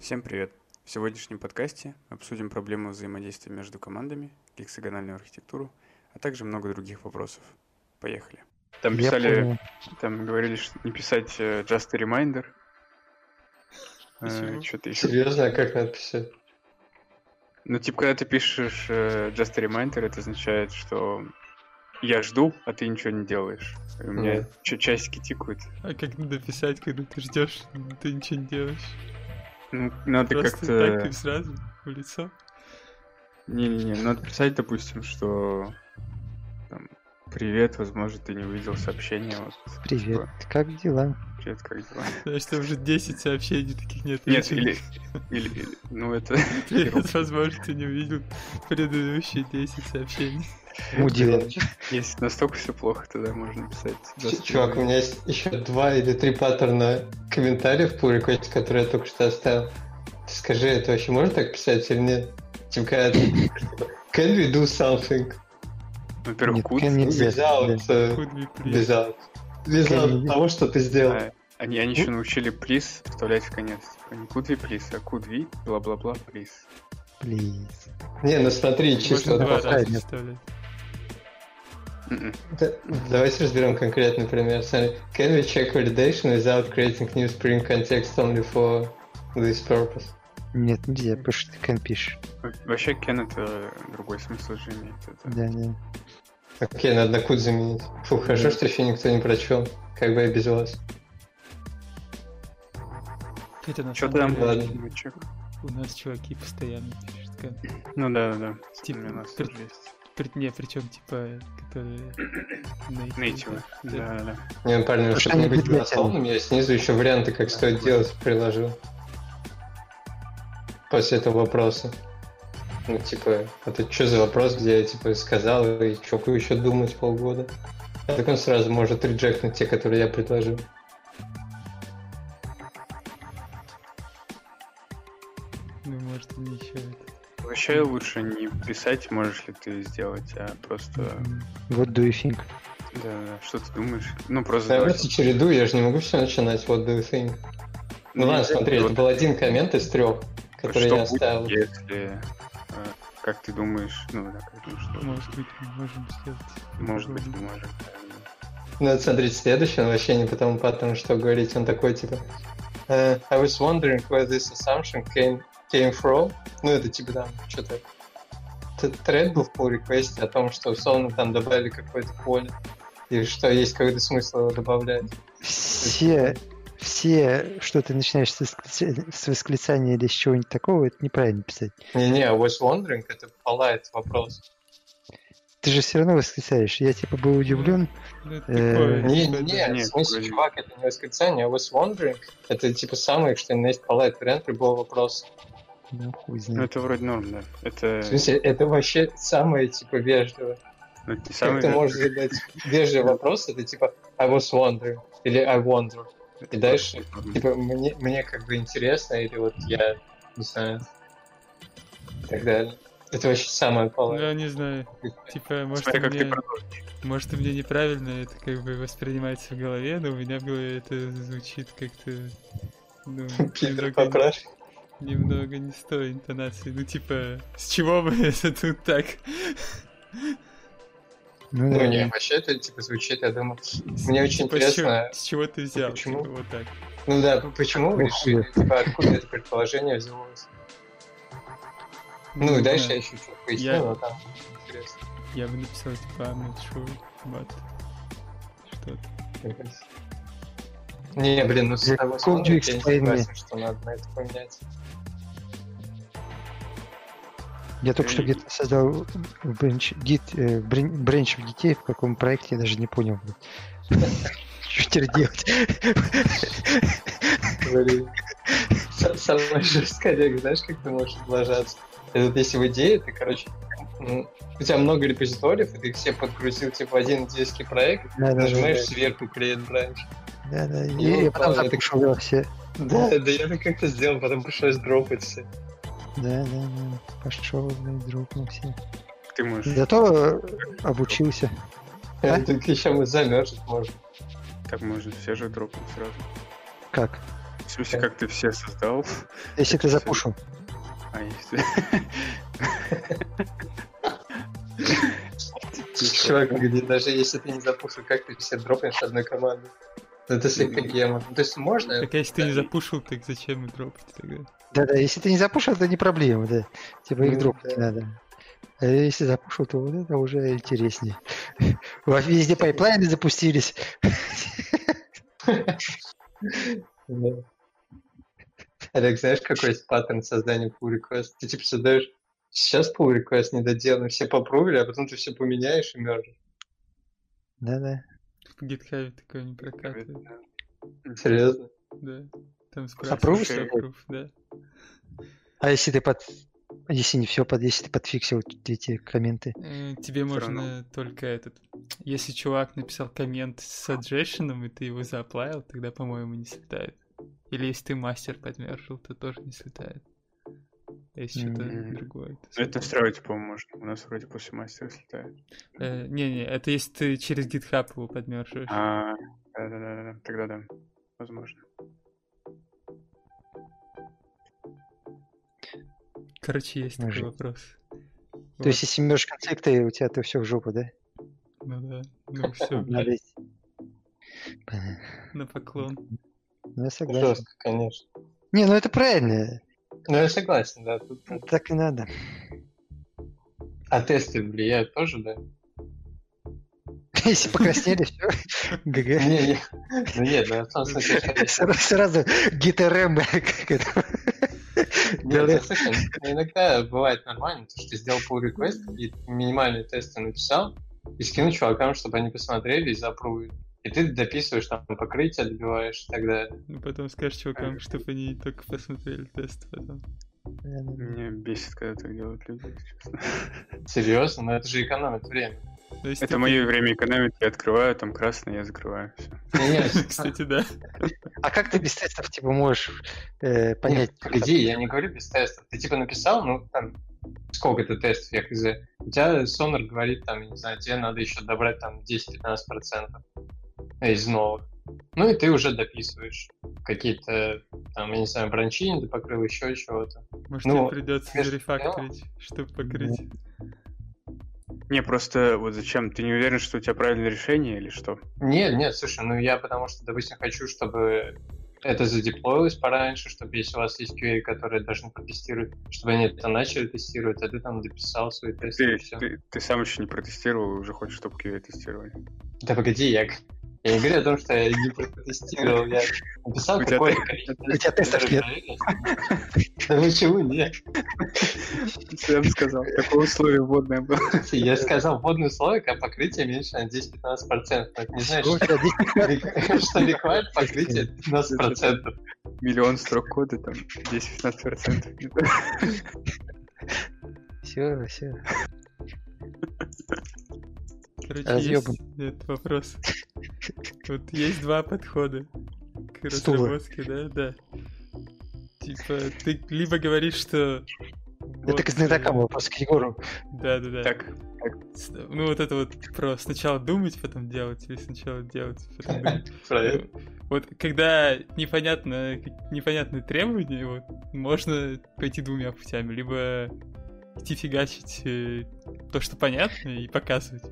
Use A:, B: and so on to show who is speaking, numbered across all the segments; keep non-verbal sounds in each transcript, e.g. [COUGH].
A: Всем привет! В сегодняшнем подкасте обсудим проблему взаимодействия между командами, гексагональную архитектуру, а также много других вопросов. Поехали. Там
B: Я
A: писали, там говорили, что не писать э, just a reminder. Что-то еще.
C: Серьезно, а как надо писать?
A: Ну, типа, когда ты пишешь э, just a reminder, это означает, что я жду, а ты ничего не делаешь. И у меня чё- часики тикают.
D: А как надо писать, когда ты ждешь, ты ничего не делаешь?
A: Ну, надо
D: Просто
A: как-то...
D: так и сразу в лицо.
A: Не-не-не, надо писать, допустим, что там, привет, возможно, ты не увидел сообщение. Вот,
B: Привет,
A: типа,
B: как дела?
A: привет, как дела?
D: Знаешь, там уже 10 сообщений таких нет.
A: Нет, или, [LAUGHS] или, или- ну это...
D: Привет, возможно, ты не увидел предыдущие 10 сообщений.
B: Мудила.
A: Если настолько все плохо, тогда можно писать.
C: Ч- Чувак, у меня есть еще два или три паттерна комментариев pull request, которые я только что оставил. Скажи, это вообще можно так писать или нет? Типа, когда ты [LAUGHS] Can we do something
A: Во-первых,
C: without,
D: Could be please.
C: without, without
B: we-
C: того, что ты сделал?
A: а, они, они еще научили please вставлять в конец. Типа, не could we please, а could we, бла-бла-бла, please.
B: Please.
C: Не, ну смотри, чисто...
D: Можно два раза вставлять.
C: Да, Давайте разберем конкретный пример. Смотри, Can we check validation without creating new Spring context only for this purpose?
B: Нет, нельзя, потому что ты can пишешь.
A: Во- Вообще, кен это другой смысл же имеет. Это...
B: Да, да.
C: Окей, надо на кут заменить. Фу, хорошо, что еще никто не прочел. Как бы я без вас.
D: Это на
A: Что там?
C: ладно.
D: У нас чуваки постоянно пишут. как-
A: Ну да, да, да.
D: Типа,
A: У нас есть.
D: при- Не, причем типа, которые...
A: Нейтивы. Да, да.
C: Не, ну, парни,
B: Потому
C: чтобы
B: что
C: не быть голословным, я снизу еще варианты, как стоит делать, приложил. После этого вопроса. Ну, типа, это что за вопрос, где я, типа, сказал, и чё еще думать полгода? Так он сразу может реджектнуть те, которые я предложил.
D: Ну, может, они еще это...
A: Вообще лучше не писать, можешь ли ты сделать, а просто,
B: What do you think?
A: да, да, что ты думаешь. Ну, просто
C: Я
A: давай.
C: просто чередую, я же не могу все начинать, what do you think? Ну ладно,
A: нельзя,
C: смотри, это был один коммент из трех, который
A: что
C: я
A: будет,
C: оставил.
A: если, э, как ты думаешь, ну, да, как думаешь, что
D: Может быть, мы можем сделать.
A: может быть, не может.
C: Ну, вот смотрите, следующий, он вообще не по тому паттерну, что говорить, он такой, типа, э, I was wondering where this assumption came, came from. Ну, это типа там, что-то, тред был в pull request о том, что условно там добавили какое-то поле, и что есть какой-то смысл его добавлять.
B: Все, все, что ты начинаешь с, восклица- с восклицания или с чего-нибудь такого, это неправильно писать.
C: Не-не, I was wondering, это полает вопрос.
B: Ты же все равно восклицаешь. Я типа был удивлен.
D: Ну,
B: Э,
D: такое,
C: Не, не,
D: да.
C: в смысле, чувак, это не восклицание, I was wondering, это типа самое, что есть полает вариант любого вопроса.
B: Ну, хуй
A: Ну,
B: знает.
A: это вроде норм, да. Это,
C: В смысле, это вообще самое, типа, вежливое.
A: ну,
C: Как
A: самый...
C: ты можешь задать вежливый вопрос, это типа I was wondering или I wonder. И дальше, типа, мне, мне как бы интересно, или вот я, не знаю, и так далее. Это вообще самое полное.
D: Я не знаю. Типа, может,
A: Смотри,
D: у
A: как ты продолжишь.
D: может, у меня неправильно это как бы воспринимается в голове, но у меня в голове это звучит как-то ну, [LAUGHS]
C: Питер, поправь.
D: Немного не с той интонацией. Ну, типа, с чего бы [LAUGHS] это тут так?
B: Ну,
C: Ну
B: да,
C: не,
B: да.
C: вообще это типа звучит, я думаю. Мне очень
D: Типа, с
C: интересно,
D: чего- С чего ты взял?
C: почему?
D: Типа, вот так.
C: ну да, почему вы
B: Ну,
C: решили, типа, откуда это предположение взялось? Ну и
D: не
C: дальше
D: знаю.
C: я еще что-то поясню,
D: Я-
C: но там интересно.
D: Я бы написал, типа, I'm not sure, but... Что-то.
C: Не, блин, ну с
B: you
C: смотрю, я не согласен, что надо на это поменять.
B: Я только что
A: И-
B: где-то создал бренч, гид, э, брен- бренч в детей, в каком проекте, я даже не понял. [LAUGHS] Что теперь делать?
C: Самая жесткая рега, знаешь, как ты можешь облажаться? Это если в идее, ты, короче, м, у тебя много репозиториев, и ты их все подгрузил типа в один индийский проект,
B: Да, да,
C: нажимаешь
B: да,
C: сверху create branch.
B: да, да,
C: И
B: и, потом
C: это-
B: запушил все.
C: Да, да я так как-то сделал, потом пришлось дропать все.
B: Да, да, да. Пошел, блядь, дропнул все.
A: Ты можешь...
B: Зато обучился. А?
C: Так еще мы замерзнуть можем.
A: Так можно все же дропнуть сразу.
B: Как?
A: В смысле, как ты все создал?
B: Если ты запушил.
A: А, если...
C: Чувак, где даже если ты не запушил, как ты все дропнешь одной команды? Ну, Это слегка гема. Ну, То есть можно...
D: Так а если ты не запушил, так зачем дропать тогда?
B: Да-да, если ты не запушил, это не проблема, да. Типа их
C: Ну,
B: дропать не надо. А если запушил, то вот это уже интереснее. [LAUGHS] Во- Везде пайплайны запустились.
C: Олег, знаешь, какой есть паттерн создания pull request? Ты типа создаешь сейчас pull request недоделанный, все попробовали, а потом ты все поменяешь и мержишь.
B: Да-да.
D: В GitHub такое не прокатывает.
C: Серьезно?
D: Да. Там спрашиваешь, approve, да.
B: А если ты под... Если не все под... Если ты подфиксил эти комменты.
D: Э, Тебе
A: Всё
D: можно только этот... Если чувак написал коммент с suggestion, и ты его зааплавил, тогда, по-моему, не слетает. Или если ты мастер подмержил, то тоже не слетает. А если что-то
B: М.
D: другое. то
A: Ну, это
D: слетает.
A: настраивать, по-моему, можно. У нас вроде после мастера слетает.
D: Э, Не-не, это если ты через GitHub его подмерживаешь.
A: А, да-да-да, тогда да. Возможно.
D: Короче, есть такой
B: Может.
D: вопрос.
B: То есть, если мешь конфликты, у тебя то все в жопу, да?
D: Ну да. Ну [LAUGHS] все,
B: Надо
D: на поклон.
B: Ну, я согласен.
C: Жестко, конечно.
B: Не, ну это правильно.
C: Ну, я согласен, да. Тут...
B: Так и надо.
C: А тесты влияют тоже, да? [LAUGHS]
B: Если покраснели, все. ГГ.
C: Не, не. Ну нет, ну,
B: Сразу, сразу гитарем, [LAUGHS] как это.
C: Нет, слушай, иногда бывает нормально, то, что ты сделал pull request и минимальные тесты написал, и скинул чувакам, чтобы они посмотрели и запрувили. И ты дописываешь там покрытие, добиваешь и так далее.
D: Ну потом скажешь чувакам, чтобы они только посмотрели тест потом.
A: Меня бесит, когда так делают люди, честно.
C: Серьезно? Но это же экономит время.
D: То есть
A: Это
D: ты-
A: мое время экономит, я открываю, там красное, я закрываю. [LAUGHS]
D: Кстати, да.
B: А как ты без тестов типа можешь э, понять?
C: Погоди, я не говорю без тестов. Ты типа написал, ну там сколько ты тестов, я хз. У тебя Сонор говорит, там, я не знаю, тебе надо еще добрать там 10-15% из новых. Ну и ты уже дописываешь какие-то, там, я не знаю, бранчи не покрыл, еще чего-то.
D: Может,
C: Ну,
D: тебе придется
C: конечно,
D: зарефакторить, чтобы покрыть.
A: Не, просто вот зачем? Ты не уверен, что у тебя правильное решение или что?
C: Нет, нет, слушай, ну я потому что, допустим, хочу, чтобы это задеплоилось пораньше, чтобы если у вас есть QA, которые должны протестировать, чтобы они это начали тестировать, а ты там дописал свои тесты
A: Ты,
C: и все.
A: ты, ты сам еще не протестировал, уже хочешь, чтобы QA тестировали.
C: Да погоди, я, я не говорю о том, что я не протестировал, я написал какое-то количество
B: у тебя тестов нет.
C: Да почему нет?
A: Я бы сказал, такое условие вводное было.
C: Я сказал вводное условие, когда покрытие меньше на 10-15%. Но это не
B: Что тебя здесь?
C: что required покрытие 15%.
A: Миллион строк кода, там 10-15%.
B: Все, все.
D: Короче,
B: Разъёбан.
D: есть нет, вопрос. Вот есть два подхода к разработке, да, да. Типа, ты либо говоришь, что...
B: Это к знатокам вопрос, к Егору.
D: Да, да, да.
A: Так,
D: Ну, вот это вот про сначала думать, потом делать, или сначала делать, потом [LAUGHS] думать.
C: Правильно.
D: Вот когда непонятно, непонятные требования, вот, можно пойти двумя путями. Либо идти фигачить э, то, что понятно, и показывать.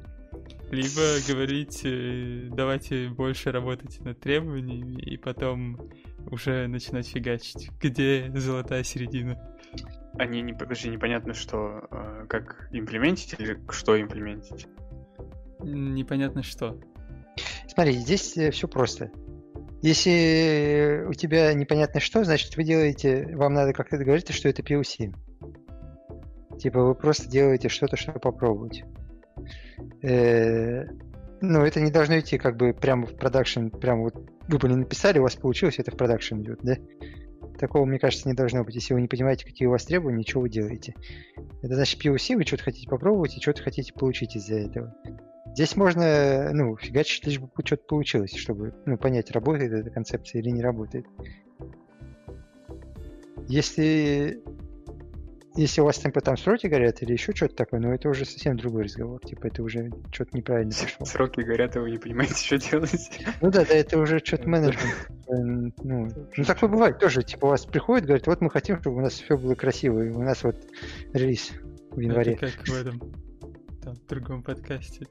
D: Либо говорить, э, давайте больше работать над требованиями, и потом уже начинать фигачить. Где золотая середина?
A: они не, подожди, непонятно, что, э, как имплементить или что имплементить.
D: Непонятно что.
B: Смотри, здесь все просто. Если у тебя непонятно что, значит вы делаете, вам надо как-то договориться, что это POC. Типа вы просто делаете что-то, чтобы попробовать. Э, Ну, это не должно идти как бы прямо в продакшн, прямо вот вы бы не написали, у вас получилось, это в продакшн идет, да? Такого, мне кажется, не должно быть. Если вы не понимаете, какие у вас требования, что вы делаете. Это значит POC, вы что-то хотите попробовать и что-то хотите получить из-за этого. Здесь можно, ну, фигачить, лишь бы что-то получилось, чтобы, ну, понять, работает эта концепция или не работает. Если, если у вас там, там сроки горят или еще что-то такое, ну, это уже совсем другой разговор. Типа, это уже что-то неправильно пошло.
A: Сроки горят, а вы не понимаете, [LAUGHS] что делать.
B: Ну да, да, это уже что-то менеджмент. ну, ну, такое бывает тоже. Типа у вас приходит, говорит, вот мы хотим, чтобы у нас все было красиво, и у нас вот релиз в январе.
D: Это как в этом, там, в другом подкасте.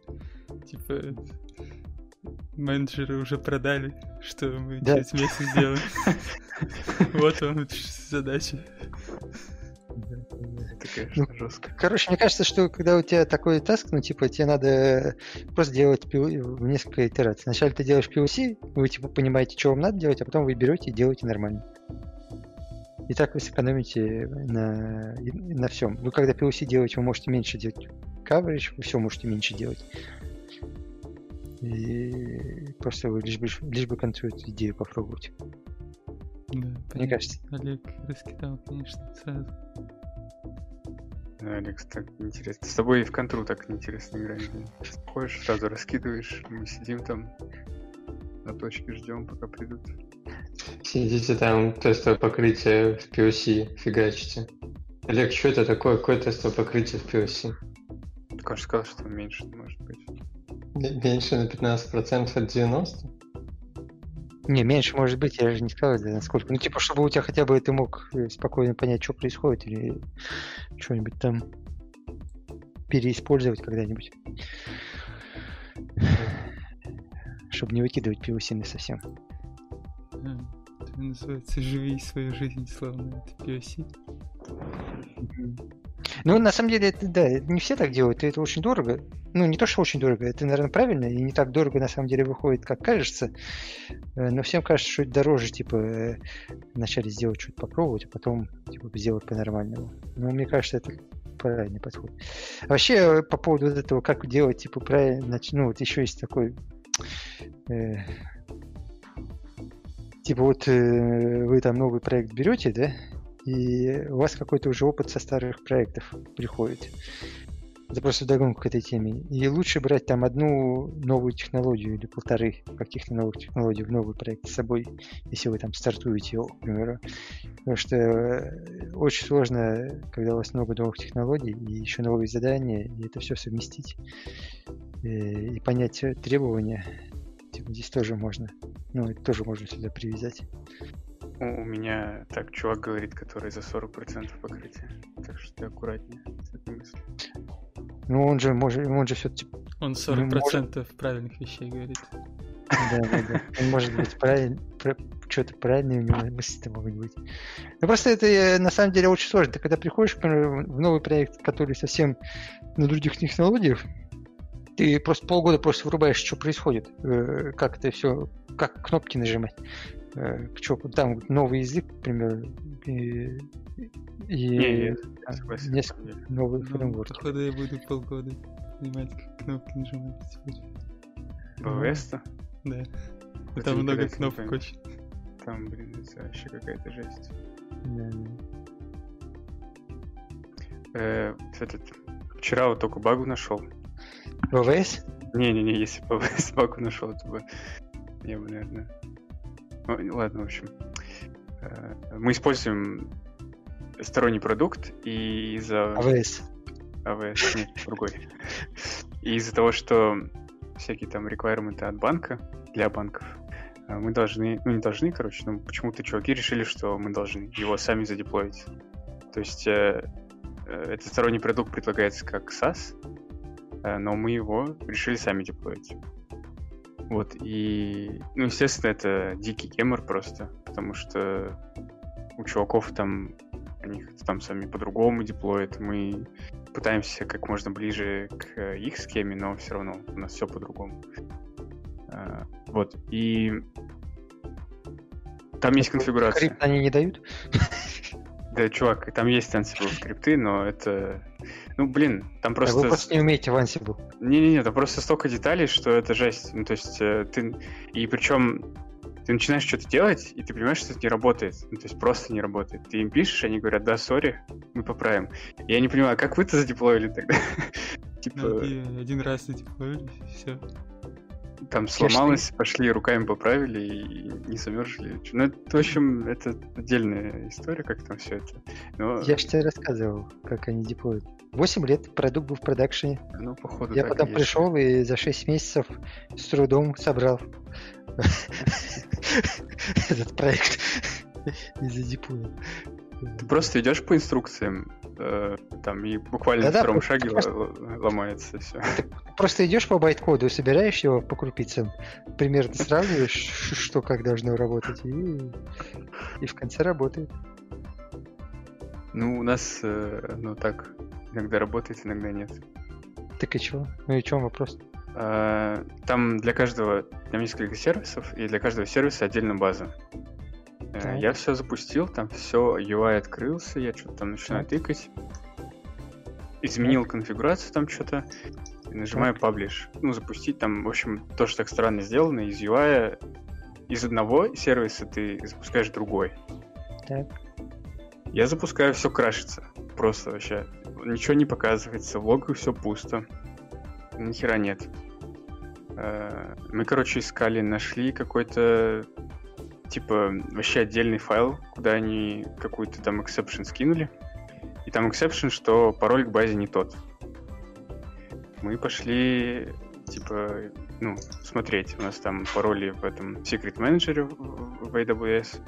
D: Типа, менеджеры уже продали, что мы
B: Да.
D: через месяц сделаем. [LAUGHS] Вот вам задача.
A: Это, конечно, жестко.
B: Короче, мне кажется, что когда у тебя такой таск, ну, типа, тебе надо просто делать PO в несколько итераций. Вначале ты делаешь POC, вы, типа, понимаете, что вам надо делать, а потом вы берете и делаете нормально. И так вы сэкономите на, на всем. Вы когда POC делаете, вы можете меньше делать coverage, вы все можете меньше делать. И просто вы лишь бы, лишь бы концу эту идею попробовать.
D: Да,
B: Мне
D: понятно.
B: кажется.
D: Олег раскидал, конечно, сразу.
A: Да, Алекс, так интересно. С тобой и в контру так неинтересно играть. Ходишь, сразу раскидываешь, мы сидим там на точке, ждем, пока придут.
C: Сидите там, тестовое покрытие в POC фигачите. Олег, что это такое? Какое тестовое покрытие в POC?
A: Он же сказал, что меньше может быть.
C: Меньше на 15% от 90?
B: Не, меньше может быть, я же не сказал, насколько. Ну, типа, чтобы у тебя хотя бы ты мог э, спокойно понять, что происходит, или что-нибудь там переиспользовать когда-нибудь. Чтобы не выкидывать POC совсем.
D: Это называется «Живи свою жизнь, словно это POC».
B: Ну, на самом деле, это, да, не все так делают, и это очень дорого. Ну, не то, что очень дорого, это, наверное, правильно, и не так дорого, на самом деле, выходит, как кажется. Э, Но всем кажется, что это дороже, типа, э, вначале сделать что-то попробовать, а потом, типа, сделать по-нормальному. Но мне кажется, это правильный подход. А вообще, э, по поводу вот этого, как делать, типа, правильно, ну, вот еще есть такой... э, Типа вот э, вы там новый проект берете, да, и у вас какой-то уже опыт со старых проектов приходит. Это просто вдогонку к этой теме. И лучше брать там одну новую технологию или полторы каких-то новых технологий в новый проект с собой, если вы там стартуете его, к примеру. Потому что э, очень сложно, когда у вас много новых технологий и еще новые задания, и это все совместить э, и понять требования. Типа, здесь тоже можно. Ну, это тоже можно сюда привязать.
A: У, у меня так чувак говорит, который за 40% покрытия. Так что ты аккуратнее с этой мыслью.
B: Ну, он же может, он же все-таки
D: Он
B: Ну,
D: 40% правильных вещей говорит.
B: Да, да, да. Он может быть правильно, что-то правильное у него мысли могут быть. Ну просто это э, на самом деле очень сложно. Ты когда приходишь, например, в новый проект, который совсем на других технологиях, ты просто полгода просто врубаешь, что происходит, э, как это все, как кнопки нажимать. Э, Что, там новый язык, к примеру, и, и
A: Не, я
B: а,
A: согласен.
B: несколько новых
D: Ну,
B: фреймворков.
D: походу я буду полгода понимать, как кнопки нажимать теперь.
A: ВВС-то?
D: Да.
A: Это
D: Там много
A: не
D: кнопок очень.
A: Там, блин, это вообще какая-то жесть.
B: Да, да.
A: Э, этот, вчера вот только багу нашел.
B: ВВС?
A: Не-не-не, если [LAUGHS] бы ВВС багу нашел, то бы я бы, наверное... Ну, ладно, в общем. Э, Мы используем сторонний продукт, и из-за...
B: АВС.
A: АВС, нет, другой. И из-за того, что всякие там requirements от банка, для банков, э, мы должны, ну не должны, короче, но почему-то чуваки решили, что мы должны его сами задеплоить. То есть э, э, этот сторонний продукт предлагается как SaaS, э, но мы его решили сами деплоить. Вот, и, ну, естественно, это дикий гемор просто, потому что у чуваков там, они там сами по-другому деплоят, мы пытаемся как можно ближе к э, их схеме, но все равно у нас все по-другому. А, Вот, и там есть конфигурация.
B: Скрипт они не дают? [LAUGHS]
A: Да, чувак, там есть Ansible скрипты, но это... Ну, блин, там
B: А
A: просто...
B: Вы просто не умеете в Ansible.
A: Не-не-не, там просто столько деталей, что это жесть. Ну, то есть э, ты... И причем ты начинаешь что-то делать, и ты понимаешь, что это не работает. Ну, то есть просто не работает. Ты им пишешь, они говорят, да, сори, мы поправим. Я не понимаю, как вы-то задеплоили тогда? [LAUGHS]
D: Ну,
A: Типа,
D: один раз задеплоили, все.
A: Там сломалось, пошли руками поправили и не замерзли. Ну, это, в общем, это отдельная история, как там все это. Но,
B: Я же тебе рассказывал, как они деплоят. 8 лет продукт был в продакшене.
A: ну, походу,
B: Я потом
A: есть.
B: пришел и за 6 месяцев с трудом собрал [LAUGHS] этот проект из-за дипула.
A: Ты просто идешь по инструкциям, э, там, и буквально
B: Да-да,
A: на втором шаге
B: просто-
A: ломается все. [LAUGHS]
B: Просто идешь по байт-коду, собираешь его по крупицам, примерно сравниваешь, что как должно работать, и, и в конце работает.
A: Ну, у нас, э, ну, так, иногда работает, иногда нет.
B: Так и чего? Ну и в чем вопрос?
A: А, Там для каждого, там несколько сервисов, и для каждого сервиса отдельно база. Э,
B: Так.
A: Я все запустил, там все, UI открылся, я что-то там начинаю тыкать. Изменил конфигурацию там что-то, нажимаю Publish. Ну, запустить там, в общем, тоже так странно сделано, из UI из одного сервиса ты запускаешь другой.
B: Так.
A: Я запускаю, все крашится. Просто вообще. Ничего не показывается, в логах все пусто. Ни хера нет. Э, Мы, короче, искали, нашли какой-то типа вообще отдельный файл, куда они какую-то там exception скинули. И там exception, что пароль к базе не тот. Мы пошли, типа, ну, смотреть. У нас там пароли в этом Secret Manager в AWS.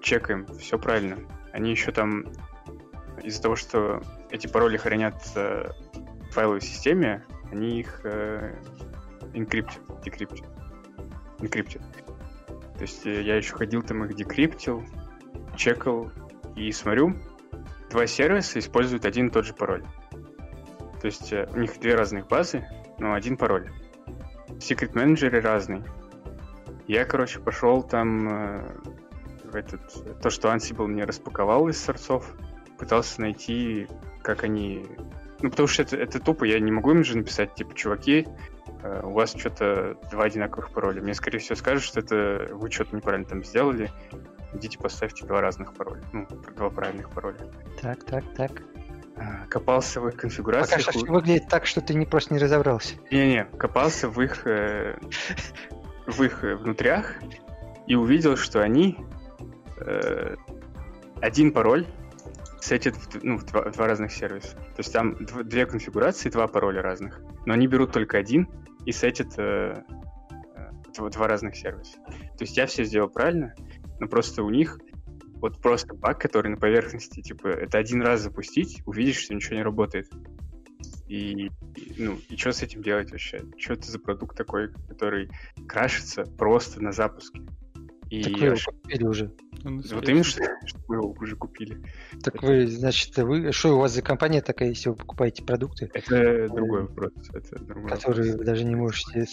A: Чекаем, все правильно. Они еще там из-за того, что эти пароли хранятся в файловой системе, они их э, инкриптят, декриптят. Инкриптят. То есть э, я еще ходил там их декриптил, чекал и смотрю, два сервиса используют один и тот же пароль. То есть э, у них две разных базы, но один пароль. Secret менеджеры разный. Я, короче, пошел там э, в этот, то, что Ansible мне распаковал из сорцов, пытался найти, как они... Ну, потому что это, это тупо, я не могу им же написать, типа, чуваки, у вас что-то два одинаковых пароля. Мне, скорее всего, скажут, что это вы что-то неправильно там сделали. Идите поставьте два разных пароля. Ну, два правильных пароля.
B: Так, так, так.
A: А, Копался в их конфигурации.
B: Пока что выглядит так, что ты не просто не разобрался.
A: Не-не, копался в их, э, в их э, внутрях и увидел, что они э, один пароль сетят в, ну, в два, в два разных сервиса. То есть там дв- две конфигурации, два пароля разных, но они берут только один и сетят э, э, дв- два разных сервиса. То есть я все сделал правильно, но просто у них вот просто баг, который на поверхности, типа, это один раз запустить, увидишь, что ничего не работает. И, и, ну, и что с этим делать вообще? Что это за продукт такой, который крашится просто на запуске? И
B: Так вы его купили уже.
A: Вот именно, что, что мы его уже купили.
B: Так вы, значит, вы... Что у вас за компания такая, если вы покупаете продукты,
A: Это другой вопрос. Это другой
B: которые вы
A: вопрос.
B: даже не можете...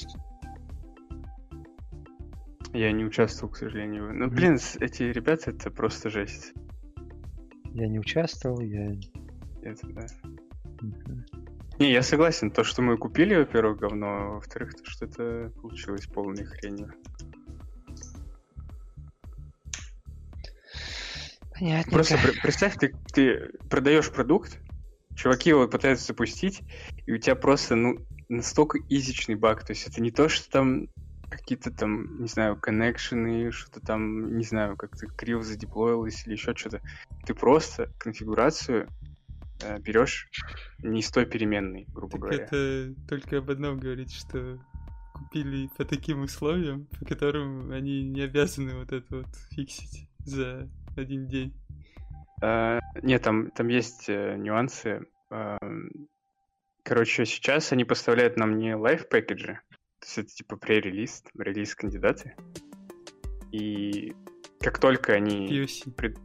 A: Я не участвовал, к сожалению. Ну, блин, эти ребята, это просто жесть.
B: Я не участвовал, я...
A: Это, да.
B: Мгм.
A: Не, я согласен. То, что мы купили, во-первых, говно, а во-вторых, то, что это получилось полной хренью.
B: Понятненько.
A: Просто пр- представь, ты, ты продаешь продукт, чуваки его пытаются запустить, и у тебя просто, ну, настолько изичный баг. То есть это не то, что там какие-то там, не знаю, коннекшены, что-то там, не знаю, как-то криво задеплоилось или еще что-то. Ты просто конфигурацию э, берешь не с той переменной, грубо
D: Так
A: говоря.
D: это только об одном говорит, что купили по таким условиям, по которым они не обязаны вот это вот фиксить за один день.
A: А, нет, там, там есть э, нюансы. Ам, Короче, сейчас они поставляют нам не live package и, то есть это типа пререлиз, релиз кандидаты. И как только они...
D: POC.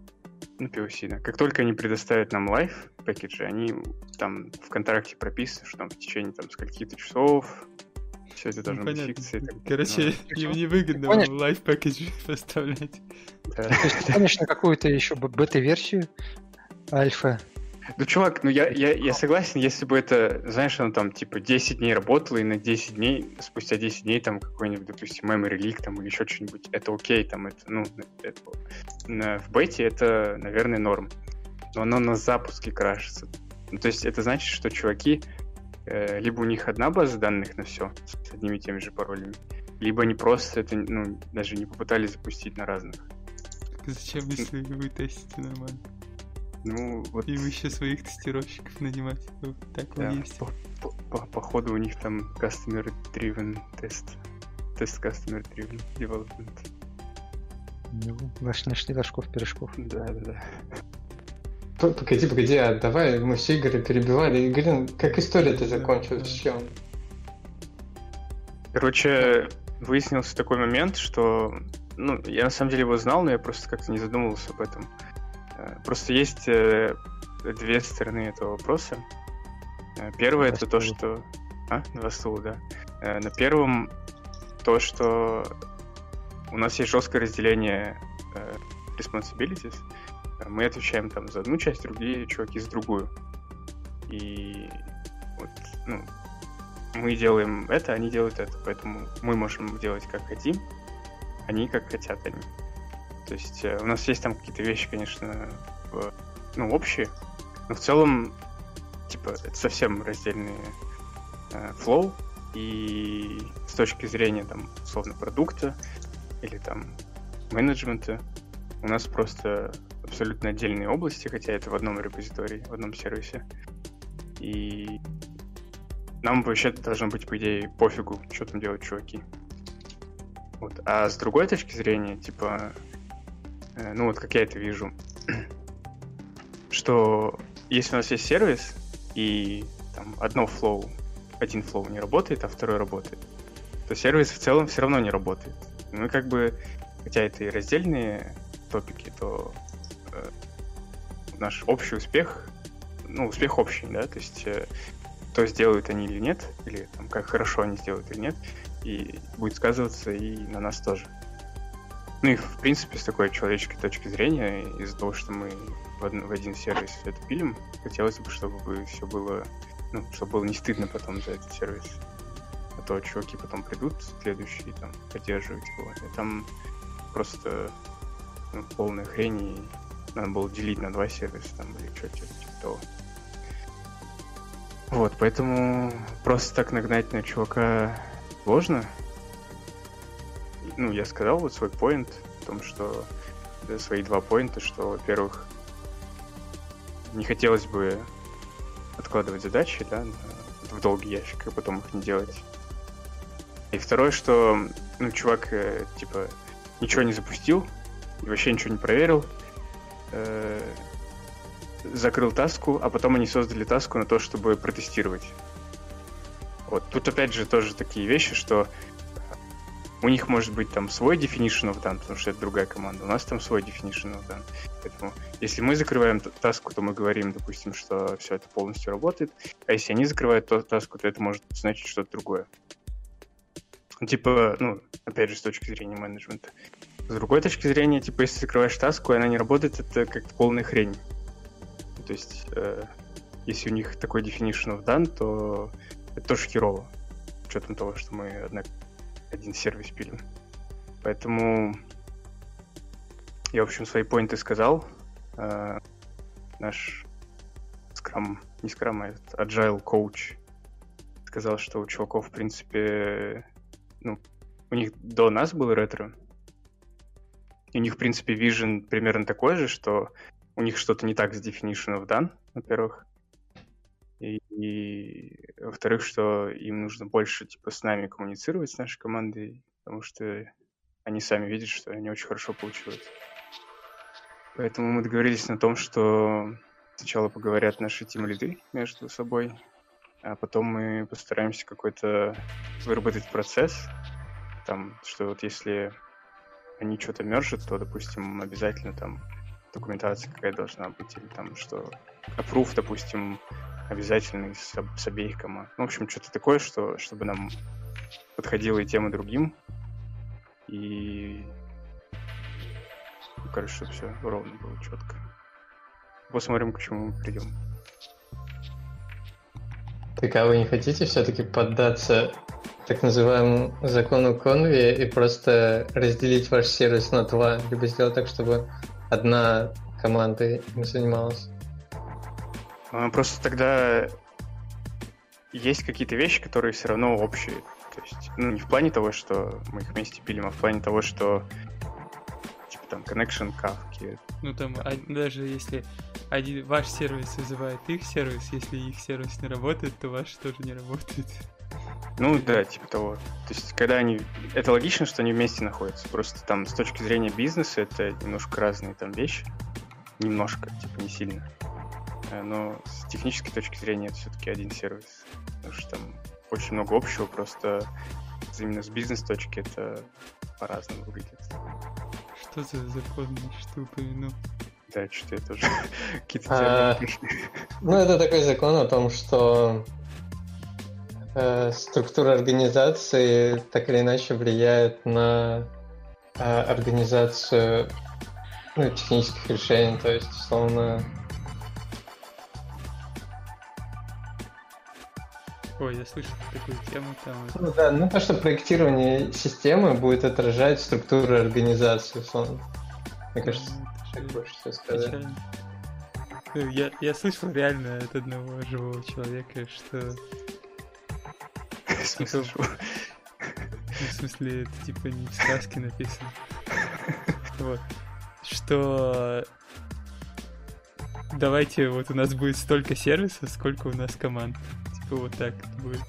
A: Ну, POC, да. Как только они предоставят нам live package и, они там в контракте прописано, что там в течение там скольки-то часов все это
D: Ну,
A: должно быть фикситься. так
D: Короче, им невыгодно
B: Понял.
D: live package [LAUGHS] поставлять.
A: Ну, да.
B: На какую-то еще бета-версию альфа?
A: Ну, чувак, ну я, я, я согласен, если бы это, знаешь, оно там типа 10 дней работало, и на 10 дней, спустя 10 дней там какой-нибудь, допустим, memory leak там или еще что-нибудь, это окей, там это, ну, это, на- в бете это, наверное, норм. Но оно на запуске крашится. Ну, то есть это значит, что чуваки, либо у них одна база данных на все с одними и теми же паролями, либо они просто это, ну, даже не попытались запустить на разных.
D: Так Зачем, если вы тестите нормально?
A: Ну, вот
D: И вы еще своих тестировщиков нанимать. Вот так
A: Да,
D: вот есть.
A: по- по- по- походу у них там customer driven тест. Тест Customer Driven Development.
B: Ну, ваш нашли ложков пирожков.
A: Да, да, да.
C: Погоди, погоди, а давай мы все Игоря перебивали. Игорь, как история-то закончилась? С чем?
A: Короче, выяснился такой момент, что... Ну, я на самом деле его знал, но я просто как-то не задумывался об этом. Э, Просто есть э, две стороны этого вопроса. Э, Первое это то, что... А? Два стула, да. На первом то, что у нас есть жесткое разделение responsibilities. Э, Мы отвечаем там за одну часть, другие чуваки за другую. И вот, ну, мы делаем это, они делают это, поэтому мы можем делать как хотим, они как хотят они. То есть э, у нас есть там какие-то вещи, конечно, в- ну, общие, но в целом, типа, это совсем раздельные э, флоу, и с точки зрения, там, условно, продукта или там менеджмента, у нас просто абсолютно отдельные области, хотя это в одном репозитории, в одном сервисе. И нам вообще должно быть, по идее, пофигу, что там делают чуваки. Вот. А с другой точки зрения, типа, э, ну вот как я это вижу, [CLEARS THROAT] что если у нас есть сервис, и там одно flow, один flow не работает, а второй работает, то сервис в целом все равно не работает. Ну и как бы, хотя это и раздельные топики, то наш общий успех, ну, успех общий, да, то есть э, то сделают они или нет, или там, как хорошо они сделают или нет, и будет сказываться и на нас тоже. Ну и, в принципе, с такой человеческой точки зрения, из-за того, что мы в, од- в один сервис это пилим, хотелось бы, чтобы все было, ну, чтобы было не стыдно потом за этот сервис. А то чуваки потом придут, следующие, там, поддерживать его, и там просто ну, полная хрень, и надо было делить на два сервиса, там, или что-то типа того. Вот, поэтому просто так нагнать на чувака сложно. Ну, я сказал вот свой поинт в том, что да, свои два поинта, что, во-первых, не хотелось бы откладывать задачи, да, в долгий ящик, и потом их не делать. И второе, что, ну, чувак, э, типа, ничего не запустил, и вообще ничего не проверил, э, закрыл таску, а потом они создали таску на то, чтобы протестировать. Вот тут опять же тоже такие вещи, что у них может быть там свой definition of done, потому что это другая команда, у нас там свой definition of done. Поэтому если мы закрываем таску, то мы говорим, допустим, что все это полностью работает, а если они закрывают то- таску, то это может значить что-то другое. Типа, ну, опять же, с точки зрения менеджмента. С другой точки зрения, типа, если закрываешь таску, и она не работает, это как полная хрень. То есть, э, если у них такой definition done, то это тоже херово. С учетом того, что мы одна- один сервис пилим. Поэтому я, в общем, свои поинты сказал. Э, наш скрам, не скрам, а agile coach сказал, что у чуваков, в принципе, ну, у них до нас был ретро. У них, в принципе, vision примерно такой же, что у них что-то не так с definition of done, во-первых. И, и, во-вторых, что им нужно больше типа с нами коммуницировать, с нашей командой, потому что они сами видят, что не очень хорошо получилось. Поэтому мы договорились на том, что сначала поговорят наши тим лиды между собой, а потом мы постараемся какой-то выработать процесс, там, что вот если они что-то мержат, то, допустим, обязательно там документация какая должна быть, или там что approve, допустим, обязательный с, с обеих команд. Ну, в общем, что-то такое, что, чтобы нам подходило и тем, и другим. И, ну, короче, чтобы все ровно было, четко. Посмотрим, к чему мы придем.
C: Так а вы не хотите все-таки поддаться так называемому закону Конви и просто разделить ваш сервис на два, либо сделать так, чтобы одна команда им занималась?
A: А, Просто тогда есть какие-то вещи, которые все равно общие. То есть, ну, не в плане того, что мы их вместе пилим, а в плане того, что типа там connection кавки.
D: Ну там а- даже если один ваш сервис вызывает их сервис, если их сервис не работает, то ваш тоже не работает.
A: Ну да, типа того. То есть, когда они... Это логично, что они вместе находятся. Просто там с точки зрения бизнеса это немножко разные там вещи. Немножко, типа не сильно. Э, Но с технической точки зрения это все-таки один сервис. Потому что там очень много общего, просто именно с бизнес-точки это по-разному выглядит.
D: Что за закон, что упомянул?
A: Да, что я тоже [LAUGHS] какие-то
C: А. Ну, это такой закон о том, что структура организации так или иначе влияет на э, организацию ну, технических решений. То есть, условно,
D: Ой, я слышал такую тему там.
C: ну, да, ну то, что проектирование системы будет отражать структуру организации, условно. Мне кажется,
D: это
C: так больше всего сказать.
D: Ну, Я, я слышал реально от одного живого человека, что
A: смысле?
D: Ну, в смысле, это типа не в сказке написано. Вот. Что давайте вот у нас будет столько сервисов, сколько у нас команд. Типа вот так это будет.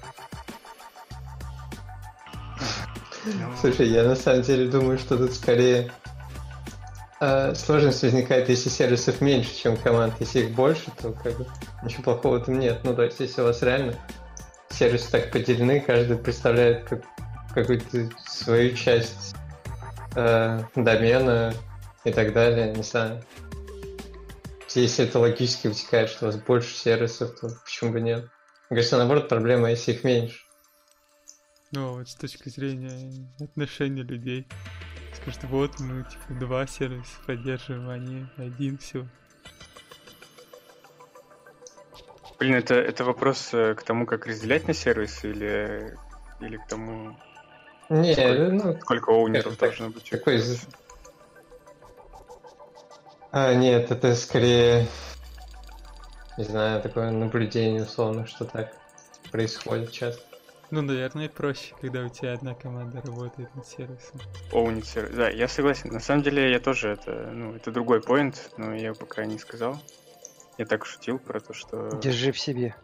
A: Ну,
C: Слушай, я на самом деле думаю, что тут скорее э, сложность возникает, если сервисов меньше, чем команд. Если их больше, то как бы ничего плохого там нет. Ну, то есть, если у вас реально сервисы так поделены, каждый представляет как, какую-то свою часть э, домена и так далее, не знаю. Если это логически вытекает, что у вас больше сервисов, то почему бы нет? Мне кажется, наоборот, проблема, если их меньше.
D: Ну, вот с точки зрения отношения людей. Скажут, вот мы типа два сервиса поддерживаем, а не один, все.
A: Блин, это, это вопрос э, к тому, как разделять на сервисы или, или к тому,
C: Не,
A: Сколько-
C: ну,
A: сколько оунеров
C: так-
A: должно быть.
C: Какой из... А, нет, это скорее, не знаю, такое наблюдение, условно, что так происходит часто.
D: Ну, наверное, проще, когда у тебя одна команда работает над сервисом.
A: Оунит сервис. Да, я согласен. На самом деле я тоже это, ну, это другой поинт, но я пока не сказал. Я так шутил про то, что...
B: Держи в себе.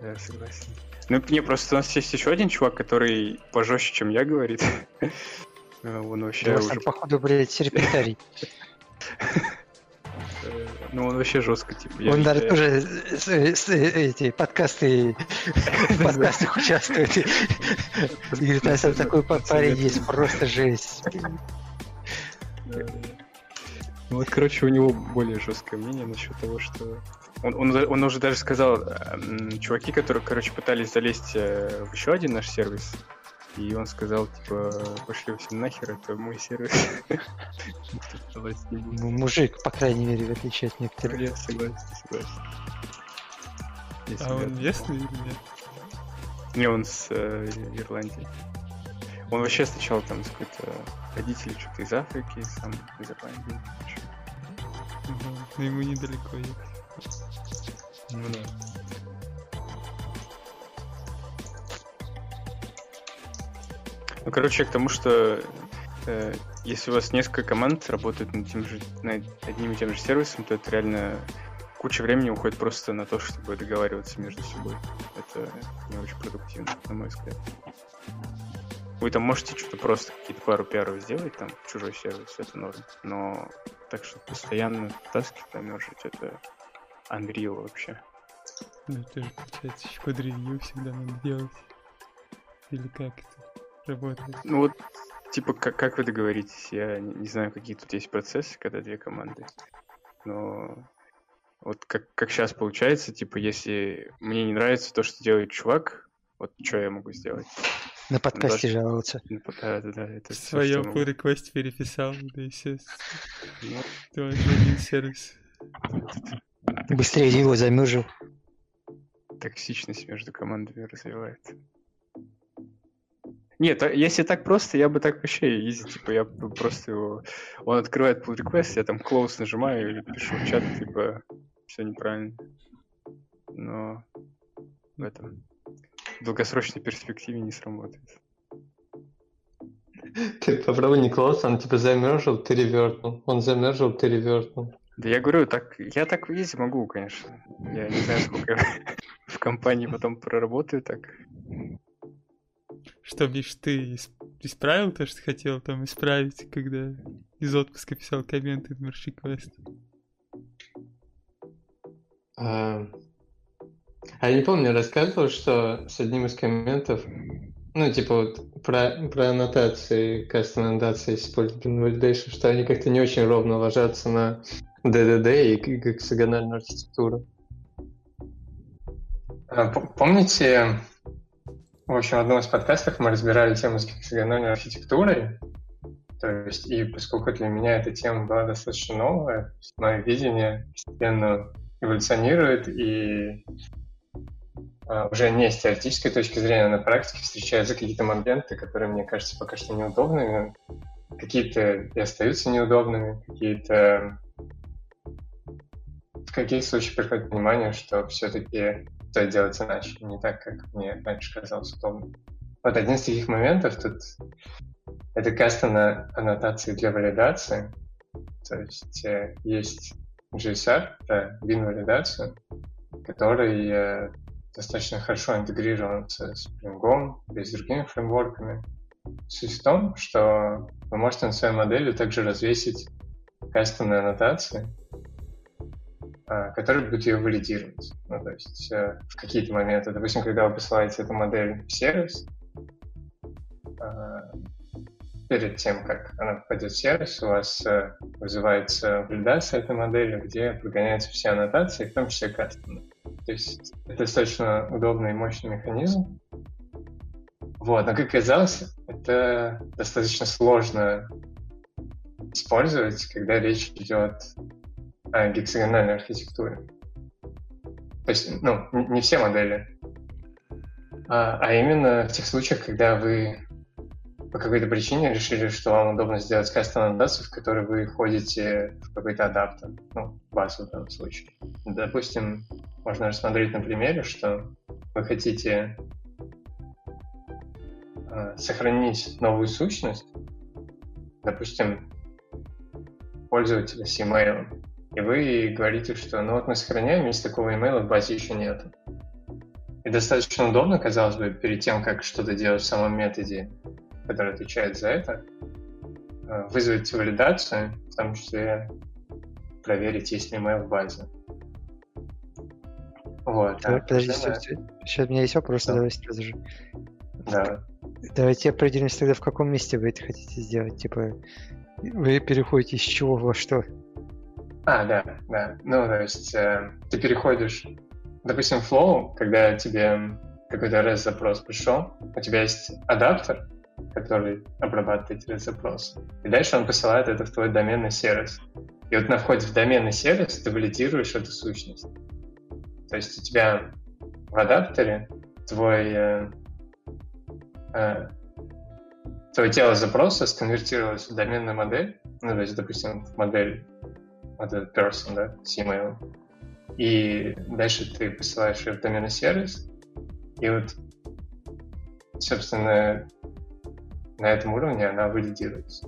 A: Я согласен. Ну, не, просто у нас есть еще один чувак, который пожестче, чем я, говорит. [LAUGHS] [LAUGHS] Ну, Он вообще уже...
B: походу, блядь, серпентарий.
A: э, Ну, он вообще жестко, типа.
B: Он даже тоже эти подкасты в подкастах участвует. Говорит, у нас там такой па- парень есть, просто жесть.
A: Ну вот, короче, у него более жесткое мнение насчет того, что... Он, он, он уже даже сказал, м, чуваки, которые, короче, пытались залезть э, в еще один наш сервис, и он сказал, типа, пошли все нахер, это мой сервис.
B: Ну, Мужик, по крайней мере, в отличие от некоторых.
A: Я согласен, согласен. Если
D: А он местный или нет?
A: Не, он с э, Ирландии. Он вообще сначала там какой-то родители что-то из Африки, сам из Ирландии.
D: Ага, Но ему недалеко ехать.
A: Ну да. Ну, короче, к тому, что э, если у вас несколько команд работают над, тем же, над одним и тем же сервисом, то это реально куча времени уходит просто на то, чтобы договариваться между собой. Это не очень продуктивно, на мой взгляд. Вы там можете что-то просто какие-то пару пиаров сделать, там, чужой сервис, это норм. Но так что постоянно таски помержить, это Unreal вообще.
D: Ну, это же, получается, еще под ревью всегда надо делать. Или как это работает?
A: Ну вот, типа, как, как вы договоритесь? Я не, не знаю, какие тут есть процессы, когда две команды. Но вот как, как сейчас получается, типа, если мне не нравится то, что делает чувак, вот что я могу сделать?
B: На подкасте
A: Даже-
B: жаловаться.
A: Да, да, да, это
D: Свое pull request переписал, да и все.
A: Ну,
D: Твой один сервис.
B: Быстрее его замержил.
A: токсичность между командами развивает. Нет, а если так просто, я бы так вообще изи, типа, я бы просто его... Он открывает pull request, я там close нажимаю или пишу в чат, типа, все неправильно. Но в этом в долгосрочной перспективе не сработает.
C: Ты попробуй не close, он типа замержил, ты ревертнул. Он замержил, ты ревертнул.
A: Да я говорю, так, я так в изи могу, конечно. Я не знаю, сколько я [LAUGHS] в компании потом проработаю так.
D: что, Миш, ты исправил то, что хотел там исправить, когда из отпуска писал комменты в Merge Request?
C: А, я не помню, рассказывал, что с одним из комментов, ну, типа вот про, про аннотации, кастом аннотации использования validation, что они как-то не очень ровно ложатся на DDD и гексагональную архитектуру. А, помните, в общем, в одном из подкастов мы разбирали тему с гексагональной архитектурой, то есть, и поскольку для меня эта тема была достаточно новая, мое видение постепенно эволюционирует, и уже не с теоретической точки зрения, а на практике встречаются какие-то моменты, которые мне кажутся пока что неудобными, какие-то и остаются неудобными, какие-то в каких случаях приходит понимание, что все-таки стоит делать иначе, не так, как мне раньше казалось удобно. Вот один из таких моментов тут это кастом на аннотации для валидации. То есть э, есть GSR, про вин-валидацию, который э, достаточно хорошо интегрирован с Spring с другими фреймворками. Суть в том, что вы можете на своей модели также развесить кастомные аннотации, а, который будет ее валидировать. Ну, то есть э, в какие-то моменты, допустим, когда вы посылаете эту модель в сервис, а, перед тем, как она попадет в сервис, у вас э, вызывается валидация этой модели, где прогоняются все аннотации, в том числе кастомные. То есть это достаточно удобный и мощный механизм. Вот, но как оказалось, это достаточно сложно использовать, когда речь идет э, гексагональной архитектуре. То есть, ну, не все модели, а, а именно в тех случаях, когда вы по какой-то причине решили, что вам удобно сделать кастом аннотацию, в которой вы ходите в какой-то адаптер, ну, базу в данном случае. Допустим, можно рассмотреть на примере, что вы хотите э, сохранить новую сущность, допустим, пользователя с email, и вы говорите, что ну вот мы сохраняем, есть такого email в базе еще нет. И достаточно удобно, казалось бы, перед тем, как что-то делать в самом методе, который отвечает за это, э, вызвать валидацию, в том числе проверить, есть ли email в базе.
B: Вот. Давай, подожди, сейчас у меня есть вопрос, да. давай сразу же.
C: Да.
B: Давайте определимся тогда, в каком месте вы это хотите сделать. Типа, вы переходите из чего во что?
C: А, да, да. Ну, то есть э, ты переходишь, допустим, Flow, когда тебе какой-то REST-запрос пришел, у тебя есть адаптер, который обрабатывает эти REST-запросы. И дальше он посылает это в твой доменный сервис. И вот на входе в доменный сервис ты валидируешь эту сущность. То есть у тебя в адаптере твой, э, э, твое тело запроса сконвертировалось в доменную модель, ну, то есть, допустим, в модель вот этот person, да, email. И дальше ты посылаешь ее в доменный сервис, и вот, собственно, на этом уровне она валидируется.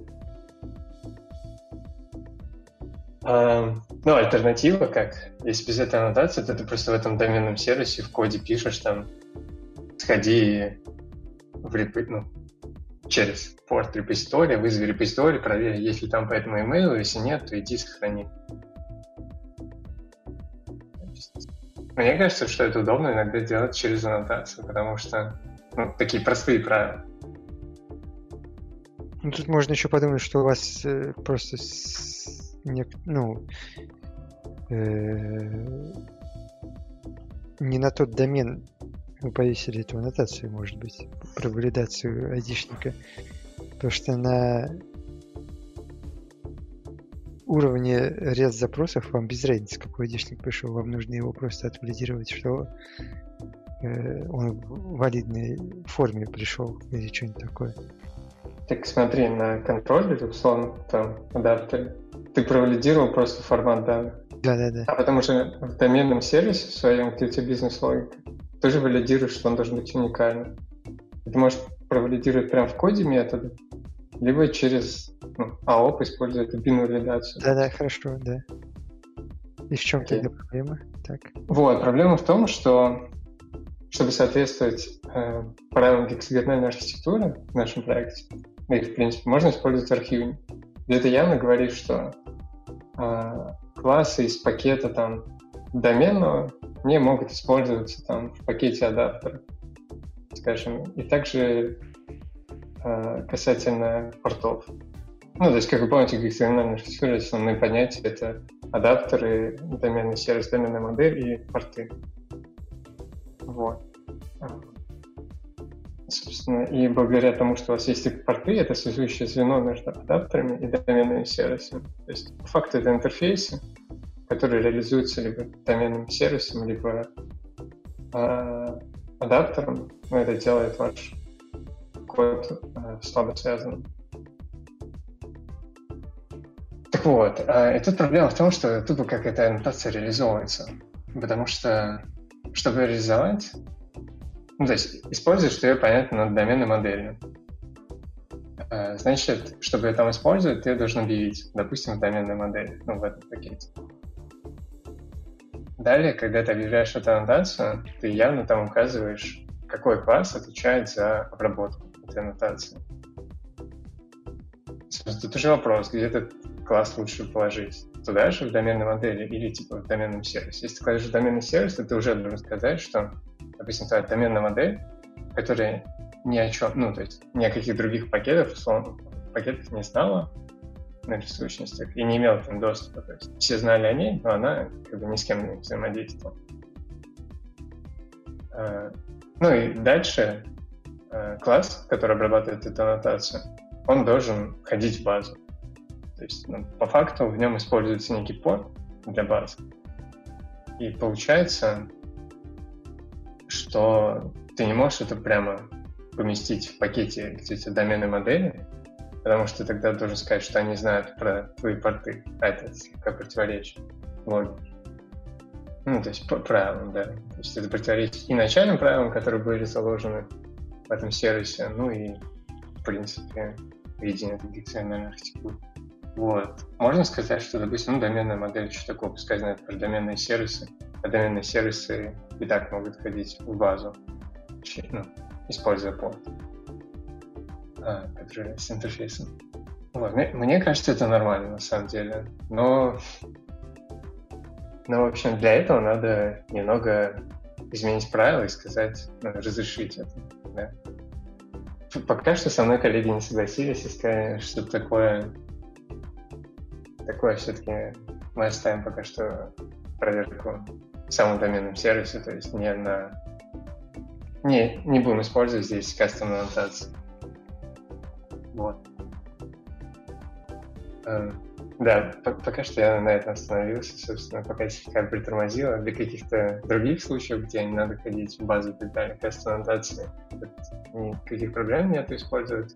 C: Ну, альтернатива, как, если без этой аннотации, то ты просто в этом доменном сервисе в коде пишешь там, сходи в репо, ну, через порт репозитория, вызови репозиторий, проверь, есть ли там по этому имейлу, если нет, то иди сохрани. Мне кажется, что это удобно иногда делать через аннотацию, потому что ну, такие простые правила.
B: Ну, тут можно еще подумать, что у вас э, просто с, не, ну, не на тот домен вы повесили эту аннотацию, может быть, про валидацию айдишника. Потому что на уровне ряд запросов вам без разницы, какой айдишник пришел, вам нужно его просто отвалидировать, что э, он в валидной форме пришел или что-нибудь такое.
C: Так смотри, на контроллере, условно, там, адаптере, ты провалидировал просто формат данных.
B: Да-да-да.
C: А потому что в доменном сервисе в своем, где у тебя бизнес-логика, ты же валидируешь, что он должен быть уникальным. Ты можешь провалидировать прямо в коде метода, либо через ну, АОП использовать бин-валидацию.
B: Да-да, хорошо, да. И в чем okay. тогда проблема? Так.
C: Вот, проблема в том, что чтобы соответствовать э, правилам гексагональной архитектуры в нашем проекте, и, в принципе, можно использовать архивы. И это явно говорит, что классы из пакета там доменного не могут использоваться там в пакете адаптера, скажем. И также э, касательно портов. Ну, то есть, как вы помните, гексагональная архитектура, основные понятия — это адаптеры, доменный сервис, доменная модель и порты. Вот. Собственно, и благодаря тому, что у вас есть порты, это связующее звено между адаптерами и доменными сервисами. То есть, по факту, это интерфейсы, которые реализуются либо доменным сервисом, либо э, адаптером. Но это делает ваш код э, слабо связанным. Так вот, э, и тут проблема в том, что тупо как эта аннотация реализовывается. Потому что, чтобы реализовать, ну, то есть используешь ее, понятно, над доменной моделью. Э, значит, чтобы ее там использовать, ты должен объявить, допустим, в доменной модели, ну, в этом пакете. Далее, когда ты объявляешь эту аннотацию, ты явно там указываешь, какой класс отвечает за обработку этой аннотации. Тут уже вопрос, где этот класс лучше положить? Туда же, в доменной модели, или типа в доменном сервисе? Если ты кладешь в доменный сервис, то ты уже должен сказать, что допустим, твоя доменная модель, которая ни о чем, ну, то есть ни о каких других пакетах, условно, пакетах не знала на ресурсностях и не имела ним доступа. То есть все знали о ней, но она как бы ни с кем не взаимодействовала. А, ну и дальше а, класс, который обрабатывает эту аннотацию, он должен ходить в базу. То есть ну, по факту в нем используется некий порт для базы. И получается, что ты не можешь это прямо поместить в пакете то доменной модели, потому что тогда должен сказать, что они знают про твои порты, а это слегка противоречит логике. Ну, то есть правилам, да. То есть это противоречит и начальным правилам, которые были заложены в этом сервисе, ну и, в принципе, видение этой гексагональной архитектуры. Вот. Можно сказать, что, допустим, ну, доменная модель, что такое, пускай знает про доменные сервисы, а доменные сервисы и так могут ходить в базу, ну, используя порт, а, который с интерфейсом. Вот. Мне, мне кажется, это нормально на самом деле. Но, но, в общем, для этого надо немного изменить правила и сказать, ну, разрешить это. Да? Пока что со мной коллеги не согласились и сказали, что такое такое все-таки мы оставим пока что проверку в самом доменном сервисе, то есть не на... Не, не будем использовать здесь кастомную аннотацию. Вот. Эм, да, пока что я на этом остановился, собственно, пока слегка притормозила. Для каких-то других случаев, где не надо ходить в базу и так далее, кастомной аннотации, никаких проблем нет использовать.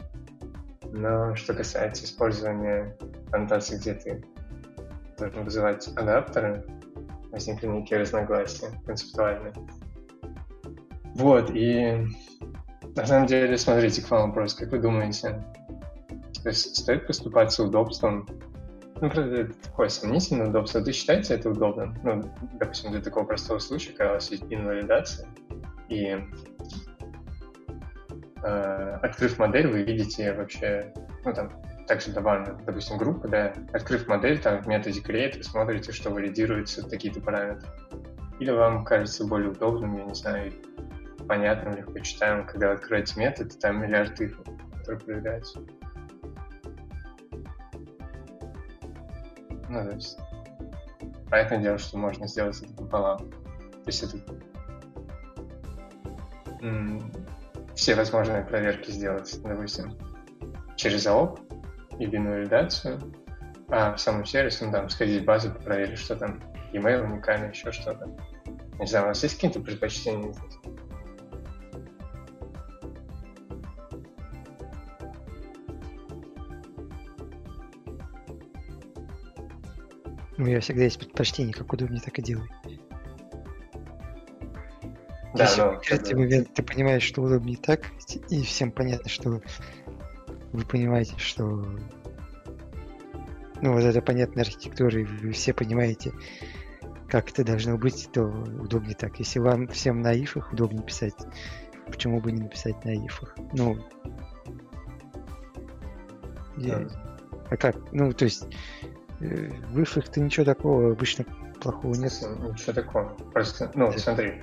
C: Но что касается использования аннотации, где ты должен вызывать адаптеры, возникли некие разногласия концептуальные. Вот, и на самом деле, смотрите, к вам вопрос, как вы думаете, то есть стоит поступаться удобством? Ну, правда, это такое сомнительное удобство. Вы считаете это удобным? Ну, допустим, для такого простого случая, когда у вас есть инвалидация, и открыв модель, вы видите вообще, ну, там, также добавлена, допустим, группа, да, открыв модель, там в методе create вы смотрите, что валидируются такие-то параметры. Или вам кажется более удобным, я не знаю, понятным, легко читаем, когда откроете метод, там миллиард цифр, которые проверяются. Ну, то есть, понятное дело, что можно сделать это пополам. То есть это все возможные проверки сделать, допустим, через АОП или валидацию, а в самом сервисе, ну, там, сходить в базу, проверить, что там, email уникальный, еще что-то. Не знаю, у вас есть какие-то предпочтения здесь?
B: У меня всегда есть предпочтение, как удобнее, так и делай.
C: Да, но...
B: в этот момент ты понимаешь, что удобнее так, и всем понятно, что вы понимаете, что ну, вот это понятная архитектура, и вы все понимаете, как это должно быть, то удобнее так. Если вам всем на ифах удобнее писать Почему бы не написать на ифах? Ну, я- а как? Ну, то есть, э, в ифах-то ничего такого обычно плохого нет.
C: Ничего Ну, такого. Просто, ну, смотри,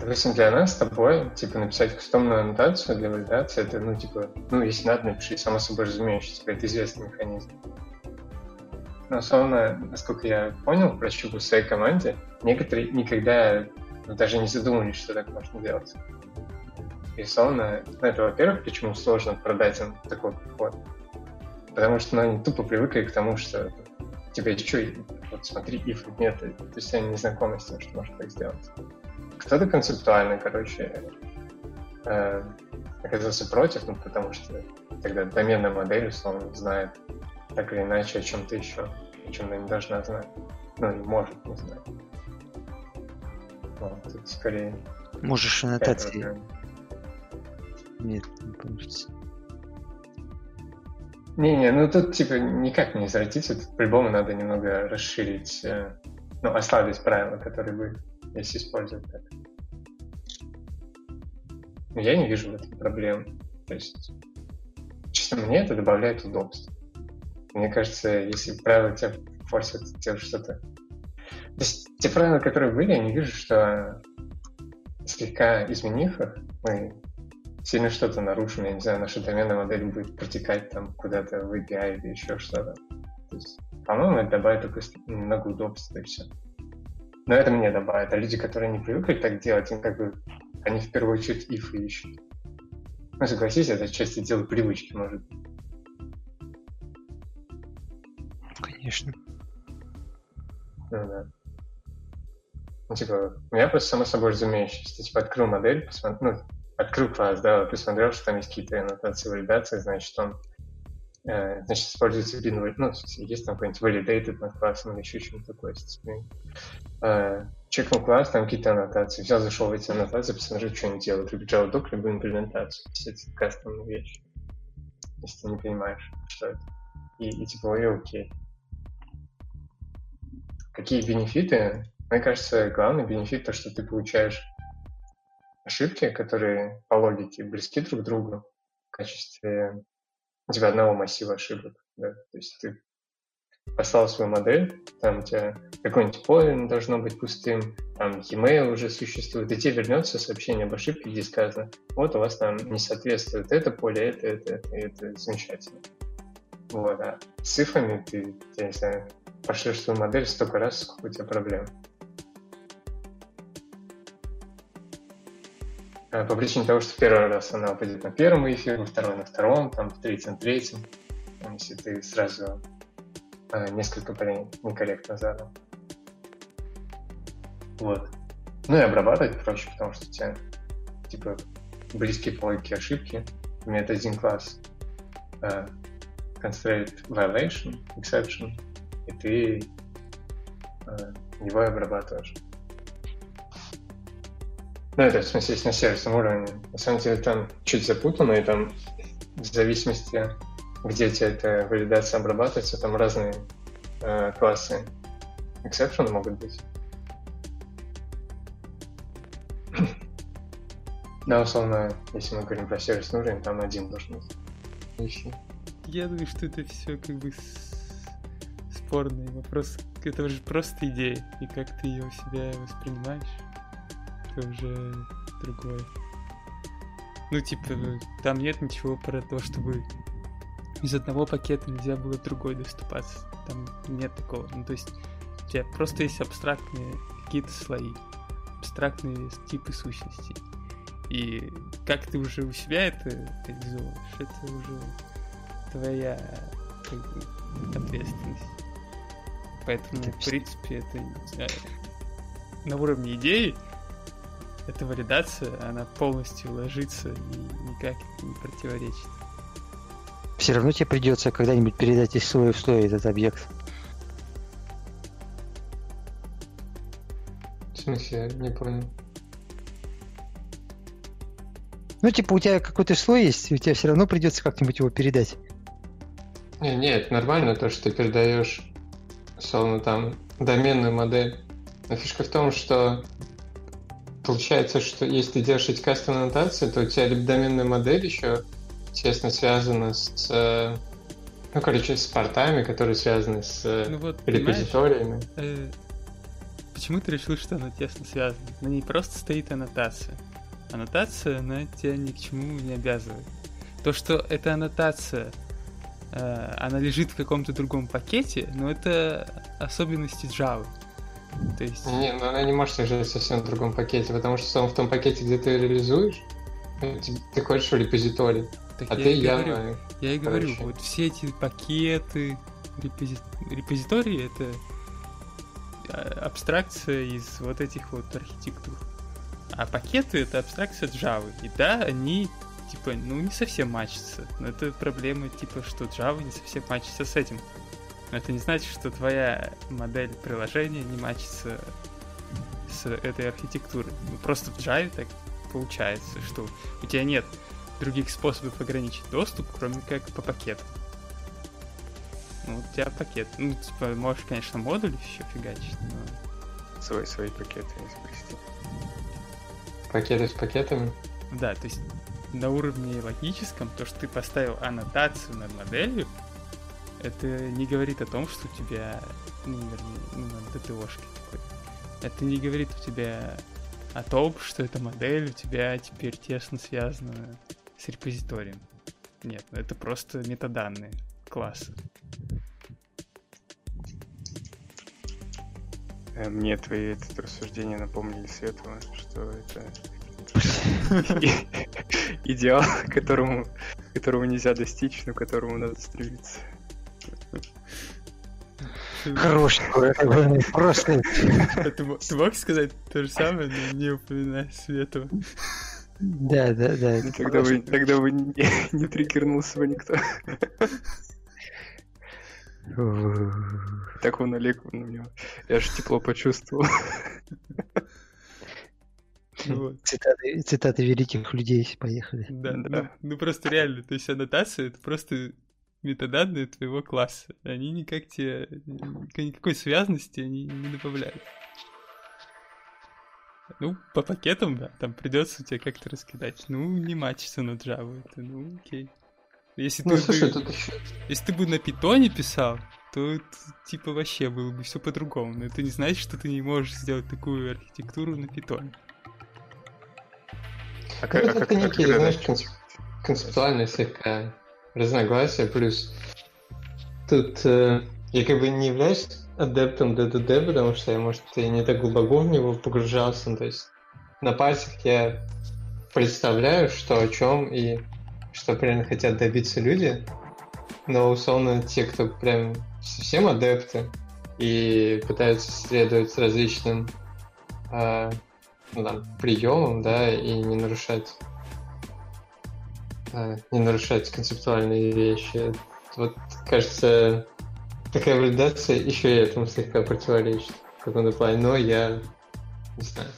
C: допустим, для нас с тобой, типа, написать кастомную аннотацию для валидации, это, ну, типа, ну, если надо, напиши, само собой разумеющееся, типа, это известный механизм. Но, условно, насколько я понял, прощупав в своей команде, некоторые никогда ну, даже не задумывались, что так можно делать. И, условно, ну, это, во-первых, почему сложно продать им такой подход. Потому что ну, они тупо привыкли к тому, что тебе что, вот смотри, if нет, то есть они не знакомы с тем, что можно так сделать. Кто-то концептуально, короче, э, оказался против, ну, потому что тогда доменная модель, условно, знает так или иначе о чем-то еще, о чем она не должна знать. Ну, не может не знать. Вот, тут скорее...
B: Можешь аннотации.
C: проблема.
B: Нет, не получится.
C: Не-не, ну тут типа никак не извратиться, тут по-любому надо немного расширить, э, ну, ослабить правила, которые были, если использовать так. Я не вижу в этом проблем. То есть, честно, мне это добавляет удобства. Мне кажется, если правила тебя форсят делать что-то... То есть, те правила, которые были, я не вижу, что слегка изменив их, мы сильно что-то нарушим, я не знаю, наша доменная модель будет протекать там куда-то в API или еще что-то. То есть, по-моему, это добавит только немного удобства и все. Но это мне добавит. А люди, которые не привыкли так делать, им как бы они в первую очередь if ищут. Ну, согласись, это отчасти дело привычки, может. быть.
B: Конечно.
C: Ну, да. Ну, типа, у меня просто само собой разумеющееся. Типа, открыл модель, посмотрел, ну, открыл класс, да, посмотрел, что там есть какие-то аннотации валидации, значит, он э, значит, используется bin, ну, есть там какой-нибудь validated над классом или еще что-нибудь такое. Э, чекнул класс, там какие-то аннотации, взял, зашел в эти аннотации, посмотрел, что они делают, либо Java Doc, либо имплементацию. То есть это кастомная вещь. Если ты не понимаешь, что это. И, и типа, и окей. Какие бенефиты? Мне кажется, главный бенефит то, что ты получаешь ошибки, которые по логике близки друг к другу в качестве у тебя одного массива ошибок. Да? То есть ты послал свою модель, там у тебя какой-нибудь поле должно быть пустым, там e-mail уже существует, и тебе вернется сообщение об ошибке, где сказано, вот у вас там не соответствует это поле, это, это, это, это замечательно. Вот, а с цифрами ты, я не знаю, пошлешь свою модель столько раз, сколько у тебя проблем. А, По причине того, что первый раз она упадет на первом ифе, во второй на втором, там, в третьем третьем. Если ты сразу несколько полей некорректно задал. Вот. Ну и обрабатывать проще, потому что у тебя типа близкие по логике ошибки. Имеет один класс а, constraint violation, exception, и ты а, его обрабатываешь. Ну, это в смысле, есть на сервисном уровне. На самом деле там чуть запутано, и там в зависимости, где у тебя эта валидация обрабатывается, там разные э, классы exception могут быть. [CLEARS THROAT] Да, условно, если мы говорим про сервисный уровень, там один должен быть. Всё.
D: Я думаю, что это все как бы спорный вопрос. Это уже просто идея. И как ты ее у себя воспринимаешь, это уже другое. Ну, типа, там нет ничего про то, чтобы [LAUGHS] из одного пакета нельзя было в другой доступаться. Там нет такого. Ну, то есть, у тебя просто есть абстрактные какие-то слои, абстрактные типы сущностей. И как ты уже у себя это реализовываешь, это уже твоя как бы, ответственность. Поэтому,
B: Это
D: в принципе, это не знаю, на уровне идеи эта валидация, она полностью ложится и никак не противоречит.
B: Все равно тебе придется когда-нибудь передать из слоя в слой этот объект.
C: В смысле, не понял.
B: Ну, типа, у тебя какой-то слой есть, и у тебя все равно придется как-нибудь его передать.
C: Не, нет, нормально то, что ты передаешь, условно, там, доменную модель. Но фишка в том, что получается, что если ты делаешь эти кастом аннотации, то у тебя либо доменная модель еще тесно связана с, э, ну, короче, с портами, которые связаны с э,
D: Ну вот,
C: репозиториями.
D: Э, Почему ты решил, что она тесно связана? На ней просто стоит аннотация. Аннотация, она тебя ни к чему не обязывает. То, что эта аннотация, э, она лежит в каком-то другом пакете, но это особенности Java. То есть...
C: Не, ну она не может лежать совсем в другом пакете, потому что в том пакете, где ты реализуешь, ты, хочешь репозиторий,
D: так
C: а
D: я
C: ты
D: и говорю,
C: явно...
D: Я и говорю, вот все эти пакеты, репози- репозитории это а, абстракция из вот этих вот архитектур. А пакеты это абстракция Java. И да, они типа, ну не совсем матчатся. Но это проблема типа, что Java не совсем матчится с этим. Но это не значит, что твоя модель приложения не матчится с этой архитектурой. Ну, просто в Java так получается, что у тебя нет других способов ограничить доступ, кроме как по пакету. Ну, у тебя пакет. Ну, типа, можешь, конечно, модуль еще фигачить, но...
A: Свои, свои пакеты изобрести.
C: Пакеты с пакетами.
D: Да, то есть на уровне логическом, то, что ты поставил аннотацию над моделью, это не говорит о том, что у тебя, ну, вернее, ну, DTO-шкой такой. Это не говорит у тебя о том, что эта модель у тебя теперь тесно связана с репозиторием. Нет, ну это просто метаданные класса.
A: Э, Мне твои этот рассуждения напомнили Светлого, что это [LAUGHS] идеал, которому, которому нельзя достичь, но которому надо стремиться.
B: Хорош такой, такой, просто.
D: А Ты, мо- ты мог сказать то же самое, но не упоминая Светова?
B: Да, да, да. это
A: Тогда бы,
B: хорошо.
A: тогда бы не, [LAUGHS] не триггернулся бы никто. Так он Олег, у него. Я аж тепло почувствовал.
D: Вот.
B: Цитаты, цитаты великих людей поехали.
D: Да,
A: Да.
D: Ну, ну просто реально, то есть аннотация это просто метаданные твоего класса. Они никак тебе, ник- никакой связности они не добавляют. Ну, по пакетам, да, там придется тебе как-то раскидать. Ну, не матчится на Java, это, ну, окей. Если
C: Ну,
D: ты,
C: слушай,
D: бы,
C: тут еще...
D: если ты бы на питоне писал, то это, типа вообще было бы все по-другому. Но это не значит, что ты не можешь сделать такую архитектуру на питоне.
A: А
C: Ну, это
A: как-
C: некие,
A: когда
C: знаешь, концеп- концептуальные слегка разногласия, плюс тут э, я как бы не являюсь адептом DDD, потому что я, может, и не так глубоко в него погружался, то есть на пальцах я представляю, что о чем и что примерно хотят добиться люди, но условно те, кто прям совсем адепты и пытаются следовать различным а, ну, там, приемам, да, и не нарушать не нарушать концептуальные вещи. Вот, кажется, такая валидация еще и этому слегка противоречит в каком-то плане, но я не знаю.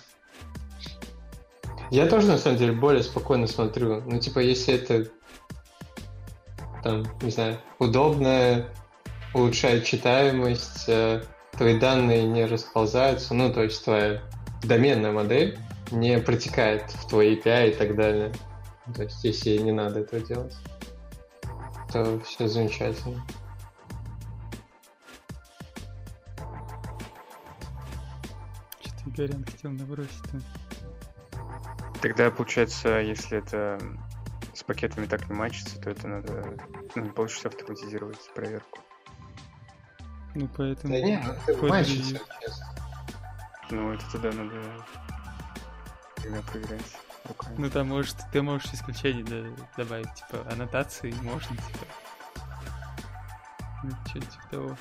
C: Я тоже, на самом деле, более спокойно смотрю. Ну, типа, если это там, не знаю, удобно, улучшает читаемость, э, твои данные не расползаются, ну, то есть твоя доменная модель не протекает в твои API и так далее. То есть, если не надо этого делать, то все замечательно.
D: Что-то Игорян хотел набросить-то.
A: Тогда, получается, если это с пакетами так не матчится, то это надо... Ну, не получится автоматизировать проверку.
D: Ну, поэтому...
C: Да не, ну, это
D: ревью.
C: честно.
A: Ну, это тогда надо всегда проверять руками.
D: Ну, там, может, ты можешь исключение да- добавить, типа, аннотации можно, типа. Ну, что-то типа того.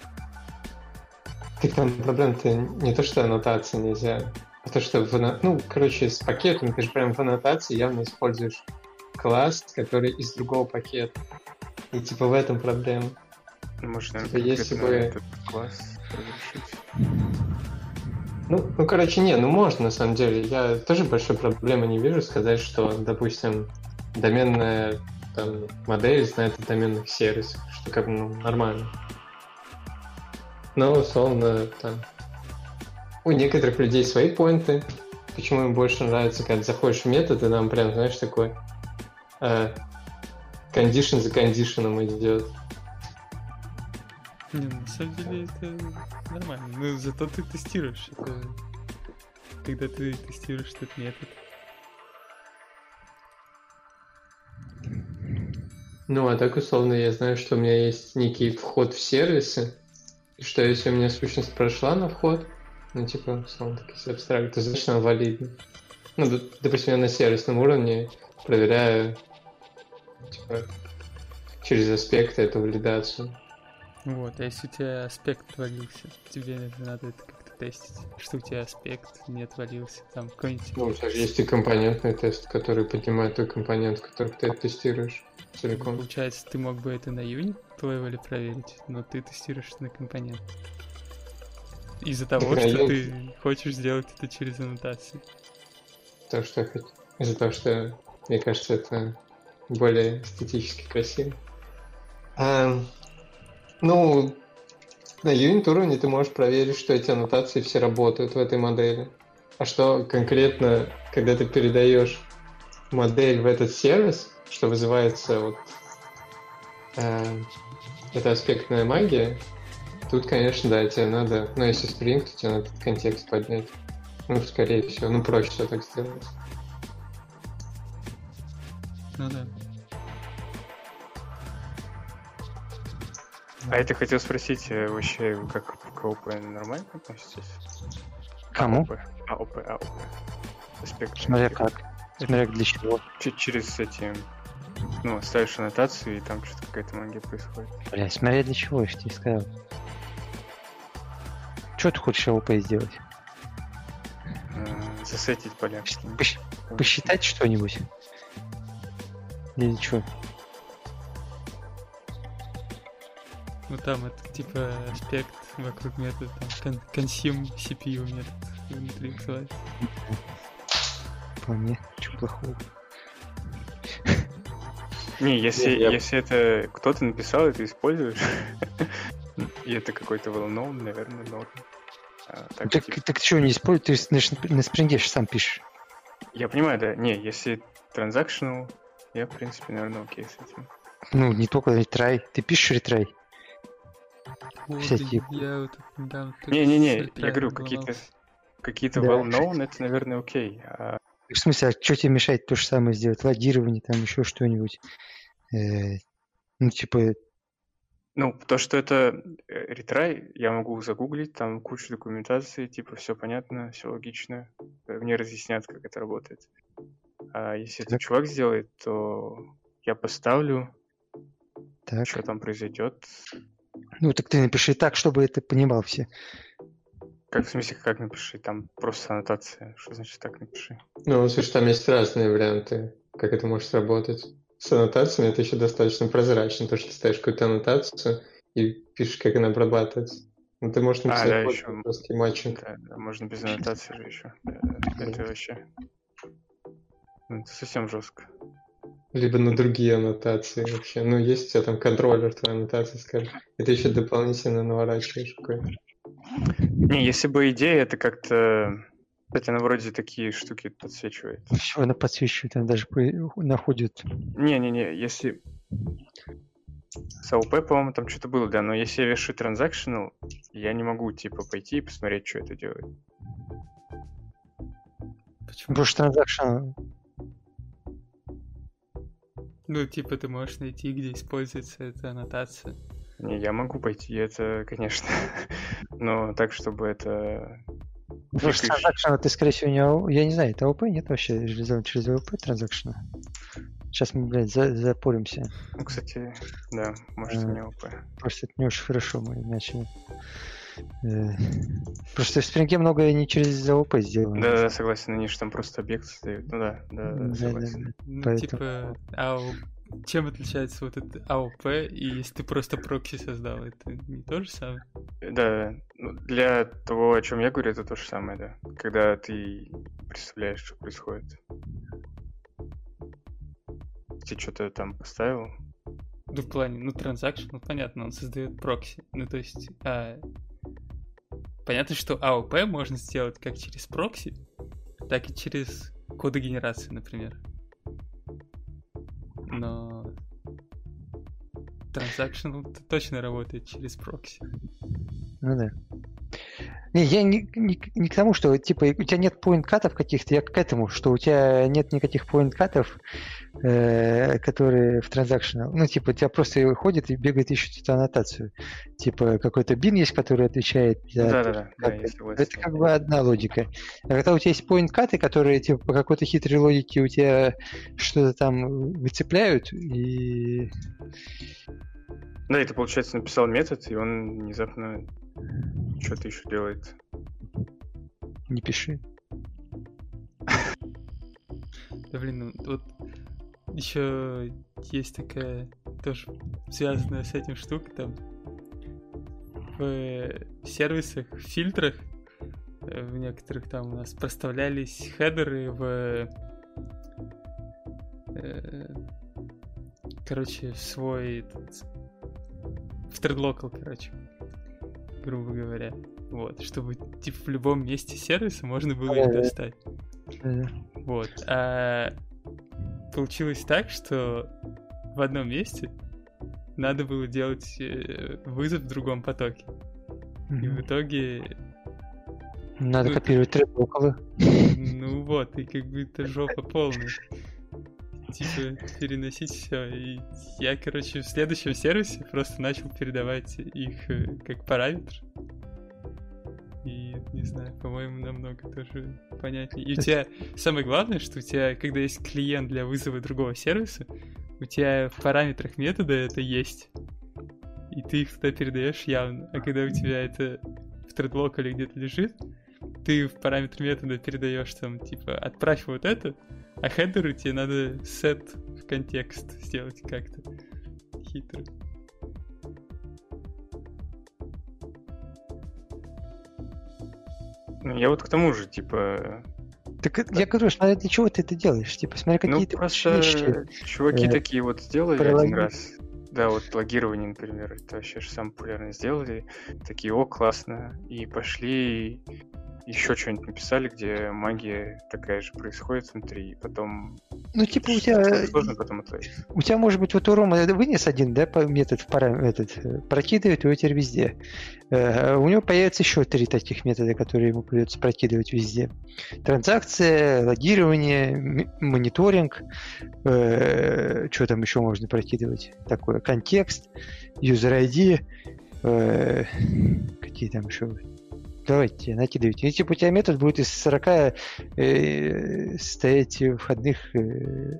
C: Так там проблема-то не то, что аннотации нельзя, а то, что в анно- Ну, короче, с пакетом ты же прям в аннотации явно используешь класс, который из другого пакета. И типа в этом проблема.
A: Ну, может, наверное,
C: Типа, если бы-
A: этот класс разрешить.
C: Ну, ну, короче, не, ну можно, на самом деле. Я тоже большой проблемы не вижу сказать, что, допустим, доменная там, модель знает о доменных сервисах, что как бы ну, нормально. Но, условно, там, у некоторых людей свои поинты, почему им больше нравится, когда заходишь в метод, и нам прям, знаешь, такой э, кондишн за кондишеном идет.
D: Не, на самом деле это нормально. Ну, зато ты тестируешь. Это... Когда ты тестируешь этот метод.
C: Ну, а так условно я знаю, что у меня есть некий вход в сервисы, и что если у меня сущность прошла на вход, ну, типа, условно, так, если абстракт, то значит она валидна. Ну, допустим, я на сервисном уровне проверяю, типа, через аспекты эту валидацию.
D: Вот, а если у тебя аспект отвалился, тебе надо это как-то тестить, что у тебя аспект не отвалился, там какой-нибудь...
C: Ну, у тебя же есть и компонентный тест, который поднимает тот компонент, который ты тестируешь целиком.
D: Получается, ты мог бы это на юнит левеле проверить, но ты тестируешь на компонент. Из-за того,
C: на
D: что ты хочешь сделать это через аннотацию.
C: То, что я хот- Из-за того, что, мне кажется, это более эстетически красиво. А, ну, на юнит уровне ты можешь проверить, что эти аннотации все работают в этой модели. А что конкретно, когда ты передаешь модель в этот сервис, что вызывается вот э, эта аспектная магия, тут, конечно, да, тебе надо, ну, если Spring, то тебе надо этот контекст поднять. Ну, скорее всего, ну, проще всего так сделать.
D: Ну да.
A: А я тебя хотел спросить, э, вообще, как к АОП нормально относитесь?
B: Кому?
A: АОП, АОП, АОП. Аспект.
B: Смотря как. Смотря для чего.
A: Ч- через эти, ну, ставишь аннотацию, и там что-то какая-то магия происходит.
B: Бля, смотря для чего, я же тебе сказал. Что ты хочешь АОП сделать?
A: Засетить поля.
B: Посчитать что-нибудь? Или что?
D: Ну там это типа аспект вокруг метода, там кон- consume CPU метод внутри называется.
B: По мне, что плохого?
A: Не, если,
C: я-
A: если это кто-то написал, и ты используешь, и это какой-то well-known, наверное, норм. А, так,
B: Так,
A: типа,
B: так что не используй, ты ж на, на спринге сам пишешь.
A: Я понимаю, да. Не, если transactional, я, в принципе, наверное, окей с этим.
B: Ну, не только ретрай. Ты пишешь ретрай.
D: Вот,
B: Всякие.
D: я вот тут недавно тоже
A: Не-не-не, я говорю, какие-то.
B: Да.
A: какие-то well-known, это, наверное, окей. А
B: В смысле, а что тебе мешает то же самое сделать? Логирование, там еще что-нибудь. Э, ну, типа,
A: Ну, то, что это э, ретрай, я могу загуглить, там куча документации, типа, все понятно, все логично. Э, Мне разъяснят, как это работает. А если это
B: Так.
A: чувак сделает, то я поставлю,
B: так.
A: что там произойдет.
B: Ну, так ты напиши так, чтобы это понимал все.
A: Как, в смысле, как напиши? Там просто аннотация. Что значит так напиши?
C: Ну, слушай, там есть разные варианты, как это может сработать. С аннотациями это еще достаточно прозрачно, то, что ты ставишь какую-то аннотацию и пишешь, как она обрабатывается. Ну, ты можешь написать
A: да,
C: код,
A: еще.
C: просто матчинг.
A: Да, да, можно без аннотации же еще. Да, это вообще... Ну, это совсем жестко.
C: Либо на другие аннотации вообще. Ну, есть у тебя там контроллер твоей аннотации, скажем. И ты еще дополнительно наворачиваешь какой-то.
A: Не, если бы идея, это как-то... Кстати, она вроде такие штуки подсвечивает.
B: Все она подсвечивает, она даже находит.
A: Не-не-не, если... С АОП, по-моему, там что-то было, да, но если я вешу transactional, я не могу, типа, пойти и посмотреть, что это делает.
D: Почему?
B: Потому что transactional
D: Ну, типа, ты можешь найти, где используется эта аннотация.
A: Не, я могу пойти, это, конечно, [LAUGHS] но так, чтобы это... Ищ-
B: transactional ты, скорее всего, не Я не знаю, это АОП нет вообще реализован через АОП transactional. Сейчас мы, блядь, за- запоримся.
A: Ну, кстати, да, может,
B: Э,
A: не АУП.
B: Просто это не очень хорошо мы начали. Э, Просто в спринге многое не через АОП сделано.
A: Да, да, согласен, они же там просто объект создают. Ну да, да, да,
B: Да, да,
A: согласен.
B: да.
D: Ну,
B: Поэтому-
D: типа, АО... Чем отличается вот это АОП, и если ты просто прокси создал, это не то же самое?
A: Да, ну, для того, о чем я говорю, это то же самое, да. Когда ты представляешь, что происходит. Ты что-то там поставил,
D: Ну, в плане, ну, transactional, ну, понятно, он создает прокси. Ну, то есть, а, понятно, что АОП можно сделать как через прокси, так и через кодогенерацию, например. Но Transactional точно работает через прокси.
B: Ну да. Не, я не, не, не к тому, что типа у тебя нет поинт-катов каких-то, я к этому, что у тебя нет никаких поинт-катов, э, которые в транзакшн. Ну, типа, у тебя просто ходит и бегает, ищет эту аннотацию. Типа, какой-то бин есть, который отвечает за...
A: Да, да, да.
B: как это, это как бы одна логика. А когда у тебя есть поинт-каты, которые типа по какой-то хитрой логике у тебя что-то там выцепляют, и
A: Да, ты, получается, написал метод, и он внезапно что-то еще делает.
B: не пиши.
D: Да блин, ну вот еще есть такая тоже связанная с этим штука там в сервисах, в фильтрах э, в некоторых там у нас проставлялись хедеры в э, короче, в свой этот, в тредлокал, короче, грубо говоря. Вот, чтобы типа в любом месте сервиса можно было их достать. Вот. А получилось так, что в одном месте надо было делать э, вызов в другом потоке. И в итоге,
B: Надо
D: ну,
B: копировать трек-около.
D: ну вот, и как бы это жопа полная. Типа переносить все. И я, короче, в следующем сервисе просто начал передавать их э, как параметр. И не знаю, по-моему, намного тоже понятнее. И у тебя [LAUGHS] самое главное, что у тебя, когда есть клиент для вызова другого сервиса, у тебя в параметрах метода это есть. И ты их туда передаешь явно. А когда у тебя это в тредлокале где-то лежит, ты в параметр метода передаешь там, типа, отправь вот это, а хедеру тебе надо set в контекст сделать как-то хитро.
A: Ну, я вот к тому же, типа,
B: Так это- я говорю, смотри, для чего ты это делаешь? Типа, смотри,
A: ну
B: какие ты
A: просто
B: вещи.
A: чуваки
B: э,
A: такие вот сделали
B: про
A: один раз. Да, вот логирование, например, это вообще же самое популярное сделали. Такие, о, классно. И пошли еще что-нибудь написали, где магия такая же происходит внутри, и потом
B: Ну, типа, у тебя
A: сложно потом отловить.
B: У тебя, может быть, вот у Рома вынес один, да, метод в пара- этот, э, прокидывает его теперь везде. Э, У него появится еще три таких метода, которые ему придется прокидывать везде. Транзакция, логирование, мониторинг, что там еще можно прокидывать? Такое, контекст, user ID, э, какие там еще? Давайте, накидывайте. И, типа, у тебя метод будет из 40 э, состоять входных э,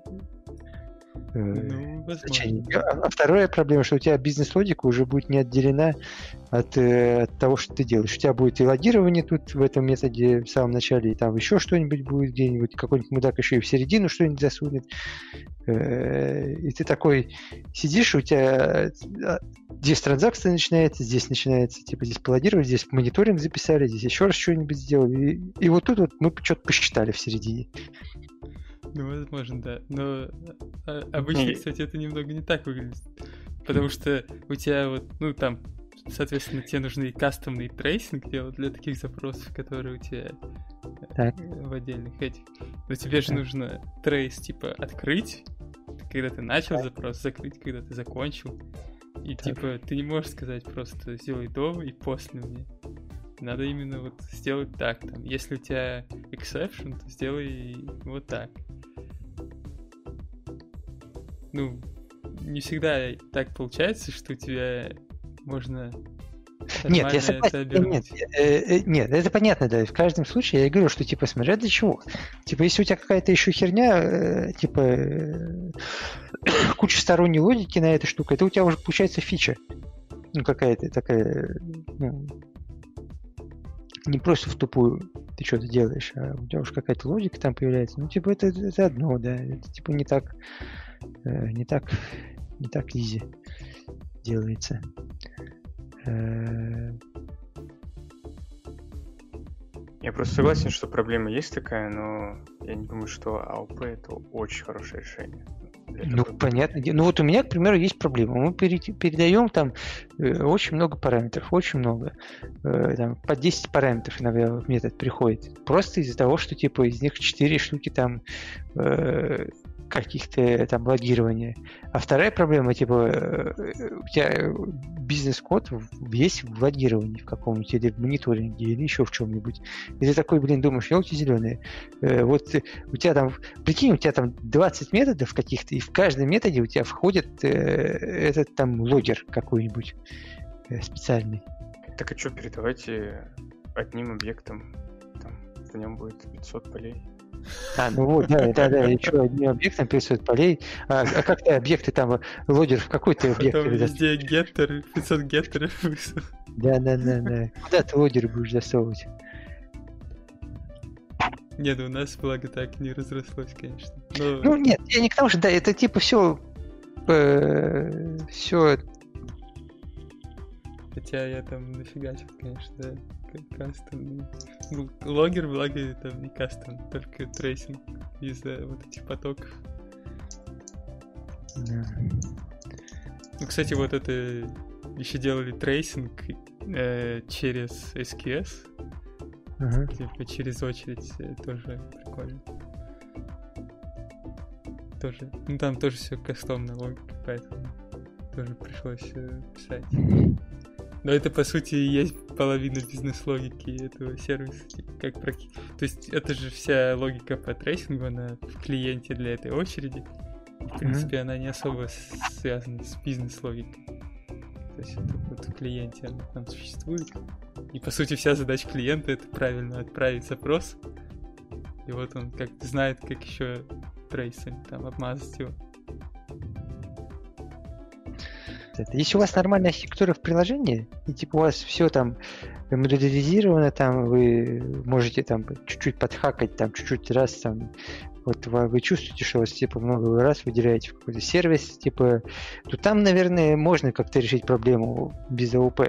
D: Ну,
B: значений.
D: возможно.
B: А а вторая проблема, что у тебя бизнес-логика уже будет не отделена от, э, от того, что ты делаешь. У тебя будет и логирование тут в этом методе в самом начале, и там еще что-нибудь будет где-нибудь, какой-нибудь мудак еще и в середину что-нибудь засунет. Э, И ты такой сидишь, у тебя э, здесь транзакция начинается, здесь начинается, типа, здесь пологировали, здесь мониторинг записали, здесь еще раз что-нибудь сделали. И, и вот тут вот мы что-то посчитали в середине.
D: Ну, возможно, да. Но а, обычно,
A: Не.
D: кстати, это немного не так выглядит. Потому что у тебя вот, ну, там, соответственно, тебе нужны и кастомный tracing делать для таких запросов, которые у тебя э,
B: Так.
D: в отдельных этих. Но тебе же
B: Так.
D: нужно трейс, типа, открыть, когда ты начал запрос, закрыть, когда ты закончил. И,
B: Так.
D: типа, ты не можешь сказать просто сделай до и после мне. Надо именно вот сделать так. Там. Если у тебя exception, то сделай вот так. Ну, не всегда так получается, что у тебя можно
B: Нет, я
D: это
B: согласен. Нет, э, э, нет, это понятно, да. В каждом случае я говорю, что типа смотря для чего. Типа, если у тебя какая-то еще херня, э, типа э, [COUGHS] куча сторонней логики на этой штуке, это у тебя уже получается фича. Ну, какая-то такая, ну, не просто в тупую ты что-то делаешь, а у тебя уже какая-то логика там появляется. Ну, типа, это, это одно, да. Это типа не так, не так, не так изи делается. Э,
A: Я просто согласен, что проблема есть такая, но я не думаю, что АОП это очень хорошее решение.
B: Ну,
A: такой-
B: понятно. Ну, вот у меня, к примеру, есть проблема. Мы пере- передаем там э, очень много параметров, очень много. Э, там, по 10 параметров иногда в метод приходит. Просто из-за того, что, типа, из них 4 штуки там э, каких-то там логирования. А вторая проблема, типа, э, у тебя бизнес-код в- весь в логировании в каком-нибудь, или в мониторинге, или еще в чем-нибудь. И ты такой, блин, думаешь, елки зеленые. вот э, у тебя там, прикинь, у тебя там 20 методов каких-то, и в каждом методе у тебя входит э, этот там логер какой-нибудь э, специальный.
A: Так а что, передавайте одним объектом, там, в нем будет 500 полей.
B: А, ну вот, да, да, да, еще одним объектом 500 полей. А, а как ты объекты там, логер в какой ты объект передаст?
D: везде геттер, 500 геттеров.
B: Да, да, да, да. Куда ты логеры будешь засовывать?
D: Нет, у нас, благо, так не разрослось, конечно. Но
B: Ну, нет, я не к тому, что, да, это типа все все
D: Хотя я там нафигачил, конечно, Custom. Ну, logger, благо, там не custom, только tracing из-за вот этих потоков. Ну, кстати, вот это еще делали tracing э, через SQS, типа через очередь, э, тоже прикольно. Тоже, ну там тоже все кастомная логика, поэтому тоже пришлось э, писать. Но это, по сути, и есть половина бизнес-логики этого сервиса. Как проки- То есть это же вся логика по трейсингу, она в клиенте для этой очереди. В принципе, она не особо связана с бизнес-логикой. То есть это вот в клиенте она там существует. И, по сути, вся задача клиента — это правильно отправить запрос. И вот он как знает, как еще tracing, там, обмазать его.
B: Если у вас нормальная архитектура в приложении, и типа у вас все там модуляризировано, там вы можете там чуть-чуть подхакать, там чуть-чуть раз там вот вы, чувствуете, что вас типа много раз выделяете в какой-то сервис, типа, то там, наверное, можно как-то решить проблему без AOP.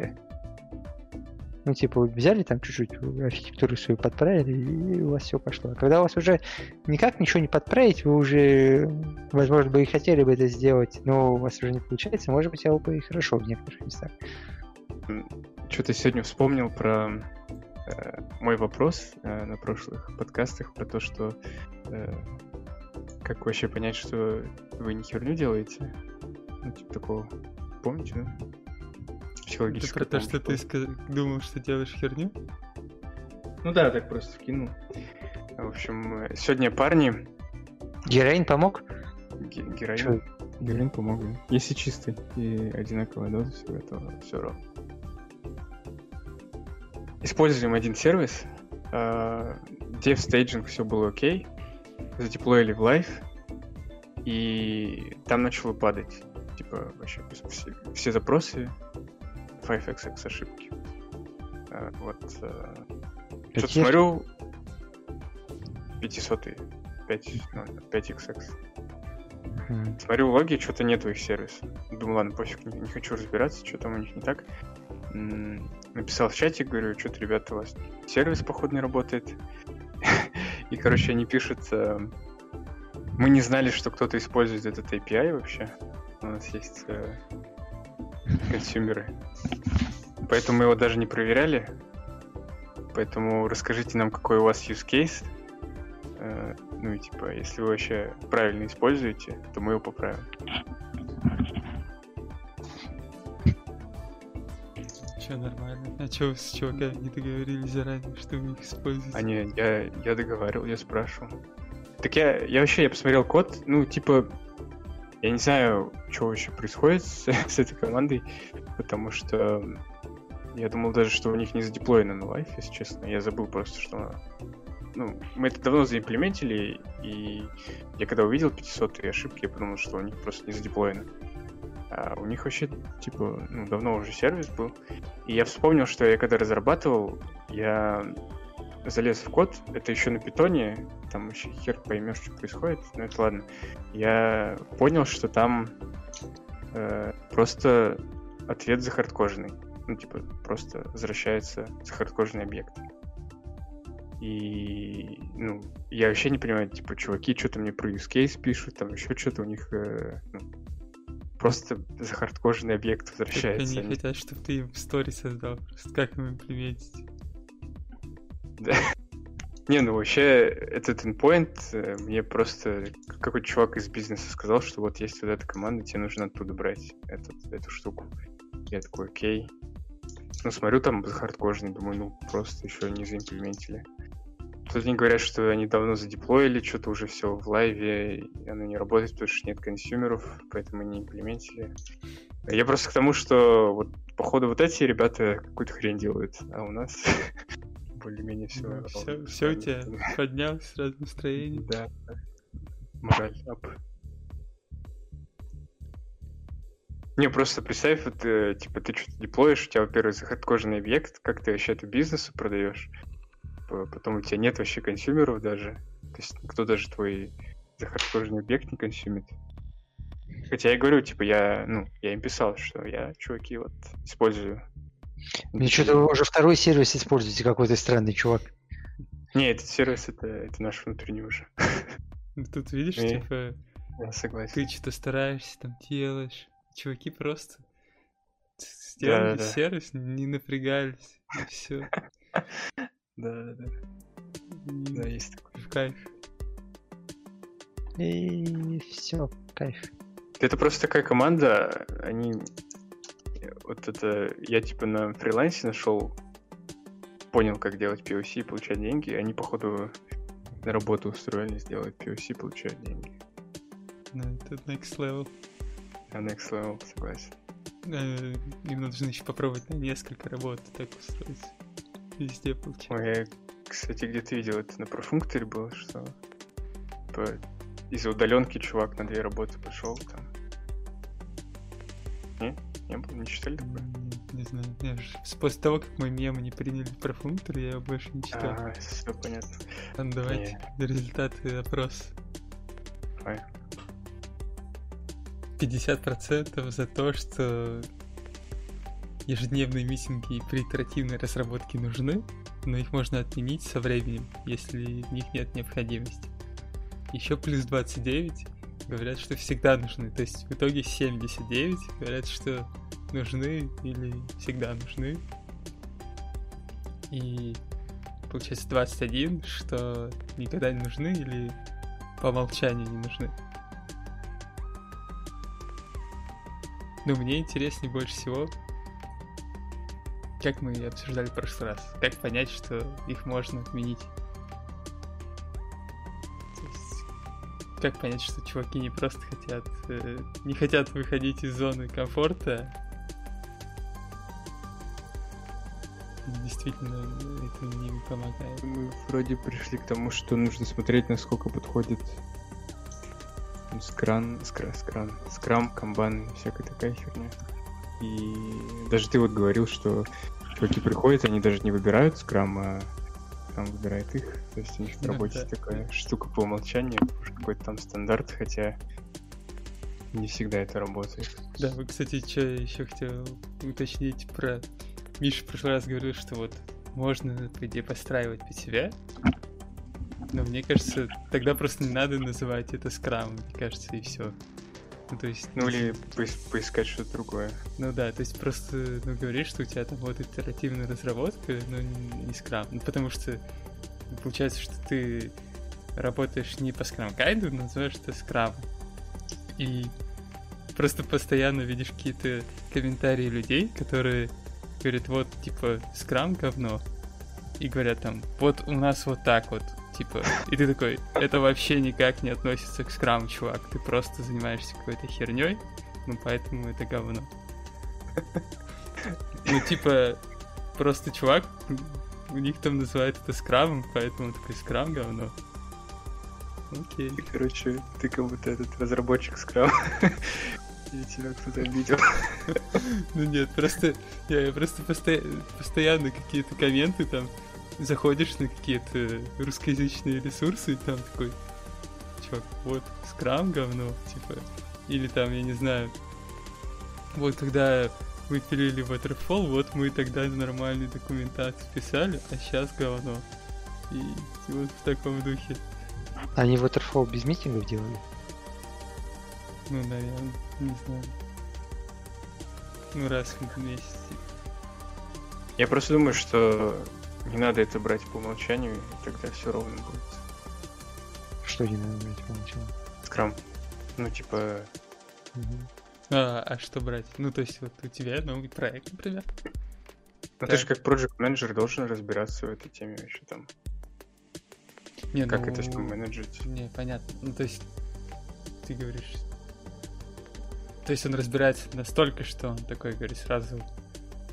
B: Ну, типа, вы взяли там чуть-чуть архитектуру свою подправили, и у вас все пошло. А когда у вас уже никак ничего не подправить, вы уже, возможно, бы и хотели бы это сделать, но у вас уже не получается, может быть, АОП и хорошо в некоторых местах.
A: Что-то сегодня вспомнил про э, мой вопрос э, на прошлых подкастах про то, что э, как вообще понять, что вы не херню делаете? Ну, типа такого. Помните, да?
D: Это
A: Психологическое.
D: про то, что ты думал, что делаешь херню?
A: Ну да, так просто вкинул. В общем, э, сегодня парни
B: Героин помог?
A: ге- героин. Героин помог. да. Если чистый и одинаковая доза всего этого, все равно. Используем один сервис, dev staging все было окей, задеплоили в live, и там начало падать. Типа вообще все, все запросы 5xx ошибки. Э, вот. э, Что-то смотрю 500 5, ну, 5xx.
B: Мгм.
A: Смотрю логи, что-то нет их сервиса. Думаю, ладно, пофиг, не, не хочу разбираться, что там у них не так. М, Написал в чате, говорю, что-то, ребята, у вас сервис, походу, не работает. [LAUGHS] И, короче, они пишут, э, мы не знали, что кто-то использует этот API вообще. У нас есть э, консюмеры. Поэтому мы его даже не проверяли. Поэтому расскажите нам, какой у вас use case. Э, Ну и типа, если вы вообще правильно используете, то мы его поправим.
D: Че, нормально. А че с чуваками не договорились заранее, что вы их используете?
A: А не, я, я договаривал, я спрашивал. Так я, я вообще, я посмотрел код, ну, типа, я не знаю, что вообще происходит с, [LAUGHS] с этой командой, потому что я думал даже, что у них не задеплоено на лайф, если честно. Я забыл просто, что... Ну, мы это давно заимплементили, и я когда увидел 500 ошибки, я подумал, что у них просто не задеплоено. А у них вообще, типа, ну, давно уже сервис был. И я вспомнил, что я когда разрабатывал, я залез в код, это еще на питоне, там вообще хер поймешь, что происходит, но это ладно. Я понял, что там э, просто ответ захардкоженный. Ну, типа, просто возвращается захардкоженный объект. И, ну, я вообще не понимаю, типа, чуваки что-то мне про use case пишут, там еще что-то у них, э, ну, просто захардкоженный объект возвращается.
D: Они- хотят, чтобы ты им стори создал. Просто как им имплементить?
A: Да. Не, ну вообще, этот endpoint э, мне просто какой-то чувак из бизнеса сказал, что вот есть вот эта команда, тебе нужно оттуда брать этот, эту штуку. Я такой, окей. Ну, смотрю, там хардкожный, думаю, ну, просто еще не заимплементили. Тут они говорят, что они давно задеплоили, что-то уже все в лайве, и оно не работает, потому что нет консюмеров, поэтому не имплементили. Я просто к тому, что вот, походу, вот эти ребята какую-то хрень делают, а у нас более-менее все.
D: все, все у тебя поднялось сразу настроение.
A: Да. Мораль ап. Не, просто представь, вот, э, типа, ты что-то деплоишь, у тебя, во-первых, захардкоженный объект, как ты вообще это бизнесу продаешь, потом у тебя нет вообще консюмеров даже, то есть никто даже твой захардкоженный объект не консюмит. Хотя я говорю, типа, я, ну, я им писал, что я, чуваки, вот, использую.
B: Мне что-то вы уже второй сервис используете, какой-то странный чувак.
A: Не, этот сервис, это, это наш внутренний уже. [LAUGHS]
D: Ну, Тут видишь, типа,
A: Я согласен.
D: ты что-то стараешься, там делаешь. Чуваки просто сделали
A: Да-да-да.
D: сервис, не напрягались, и все.
A: Да, да, да. Да, есть такое.
D: В кайф.
B: И все, кайф.
A: Это просто такая команда, они... Вот это... Я типа на фрилансе нашел, понял, как делать POC и получать деньги. Они, походу, на работу устроились, делают POC, получают деньги.
D: Ну, это next level.
A: А next level, согласен.
D: Э, Им нужно еще попробовать на несколько работ так устроиться. Везде получать.
A: Ой, я, кстати, где-то видел это на профункторе было, что типа, из-за удаленки чувак на две работы пошел там. Не? Не было? Не читали такое?
D: Не знаю. Я ж с- после того, как мы мемы не приняли про функтор, я его больше не читал.
A: А, все понятно.
D: Ладно, давайте результаты опроса.
A: Ой.
D: 50% за то, что ежедневные митинги при итеративной разработке нужны, но их можно отменить со временем, если в них нет необходимости. Еще плюс 29 говорят, что всегда нужны. То есть в итоге 79 говорят, что нужны или всегда нужны. И получается 21, что никогда не нужны или по умолчанию не нужны. Но мне интереснее больше всего, как мы обсуждали в прошлый раз, как понять, что их можно отменить. То есть, как понять, что чуваки не просто хотят, э, не хотят выходить из зоны комфорта, действительно это не помогает.
A: Мы вроде пришли к тому, что нужно смотреть, насколько подходит там, скран, скра, скран, скрам, камбан, всякая такая херня. И даже ты вот говорил, что чуваки приходят, они даже не выбирают скрам, а скрам выбирает их. То есть у них в
D: Ну
A: работе
D: да.
A: такая штука по умолчанию, какой-то там стандарт, хотя не всегда это работает.
D: Да, вы, кстати, что еще хотел уточнить про... Миша в прошлый раз говорил, что вот можно, по идее, постраивать под себя, но мне кажется, тогда просто не надо называть это скрамом, мне кажется, и все. Ну, то есть...
A: Ну или поис- поискать что-то другое.
D: Ну да, то есть просто, ну, говоришь, что у тебя там вот итеративная разработка, но не, не скрам. Ну, потому что получается, что ты работаешь не по скрам гайду, но называешь это скрам. И просто постоянно видишь какие-то комментарии людей, которые говорят, вот, типа, скрам говно. И говорят там, вот у нас вот так вот, типа, и ты такой, это вообще никак не относится к скраму, чувак, ты просто занимаешься какой-то херней, ну поэтому это говно. Ну, типа, просто чувак, у них там называют это скрамом, поэтому такой скрам говно. Окей.
A: Короче, ты как будто этот разработчик скрам. И тебя кто-то обидел. [LAUGHS]
D: Ну нет, просто я, просто посто- постоянно какие-то комменты там заходишь на какие-то русскоязычные ресурсы и там такой, чувак, вот скрам говно, типа, или там, я не знаю, вот когда мы пилили Waterfall, вот мы тогда нормальную документацию писали, а сейчас говно. И вот в таком духе.
B: Они Waterfall без митингов делали?
D: Ну, наверное, не знаю. Ну, раз в месяц.
A: Я просто думаю, что не надо это брать по умолчанию, и тогда все ровно будет.
B: Что не надо брать по умолчанию?
A: Скрам. Ну, типа,
B: Мгм.
D: А, а что брать? Ну, то есть вот у тебя новый проект, например.
A: ну ты же как проект менеджер должен разбираться в этой теме еще там.
D: Не,
A: Как
D: ну,
A: это все менеджить.
D: Не, понятно. Ну, то есть, ты говоришь... То есть он разбирается настолько, что он такой, говорит, сразу...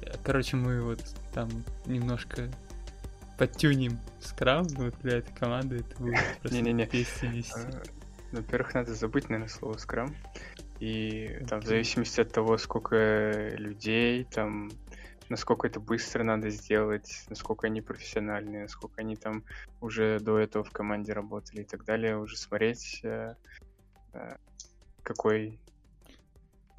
D: «Э, Короче, мы вот там немножко подтюним скрам вот для этой команды, это будет [LAUGHS] просто
A: Не-не-не. Э, Во-первых, надо забыть, наверное, слово скрам. И там в зависимости от того, сколько людей, там, насколько это быстро надо сделать, насколько они профессиональные, насколько они там уже до этого в команде работали и так далее, уже смотреть, э, э, какой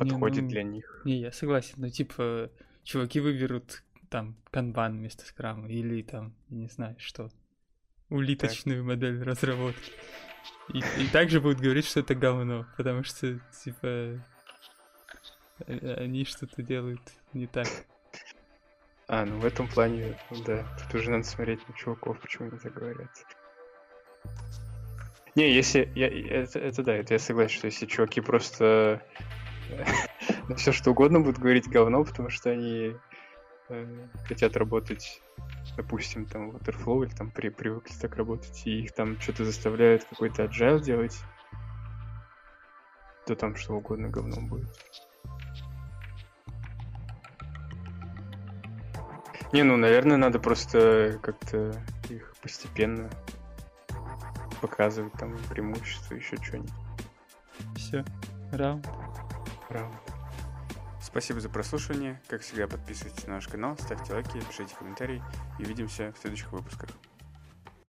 A: подходит
D: ну,
A: для них.
D: Не, я согласен, но типа чуваки выберут там канбан вместо скрама или там, не знаю, что, улиточную модель разработки. И, и также будут говорить, что это говно, потому что, типа, э, они что-то делают не так.
A: А, ну в этом плане, ну да, тут уже надо смотреть на чуваков, почему они так говорят. Не, если... Я, это, это да, это я согласен, что если чуваки просто [LAUGHS] на все что угодно будут говорить говно, потому что они э, хотят работать, допустим, там Waterflow или там при, привыкли так работать, и их там что-то заставляют какой-то agile делать, то там что угодно говном будет. Не, ну, наверное, надо просто как-то их постепенно показывать там преимущества, еще что-нибудь.
D: Все, раунд.
A: Раунд. Спасибо за прослушивание. Как всегда, подписывайтесь на наш канал, ставьте лайки, пишите комментарии и увидимся в следующих выпусках.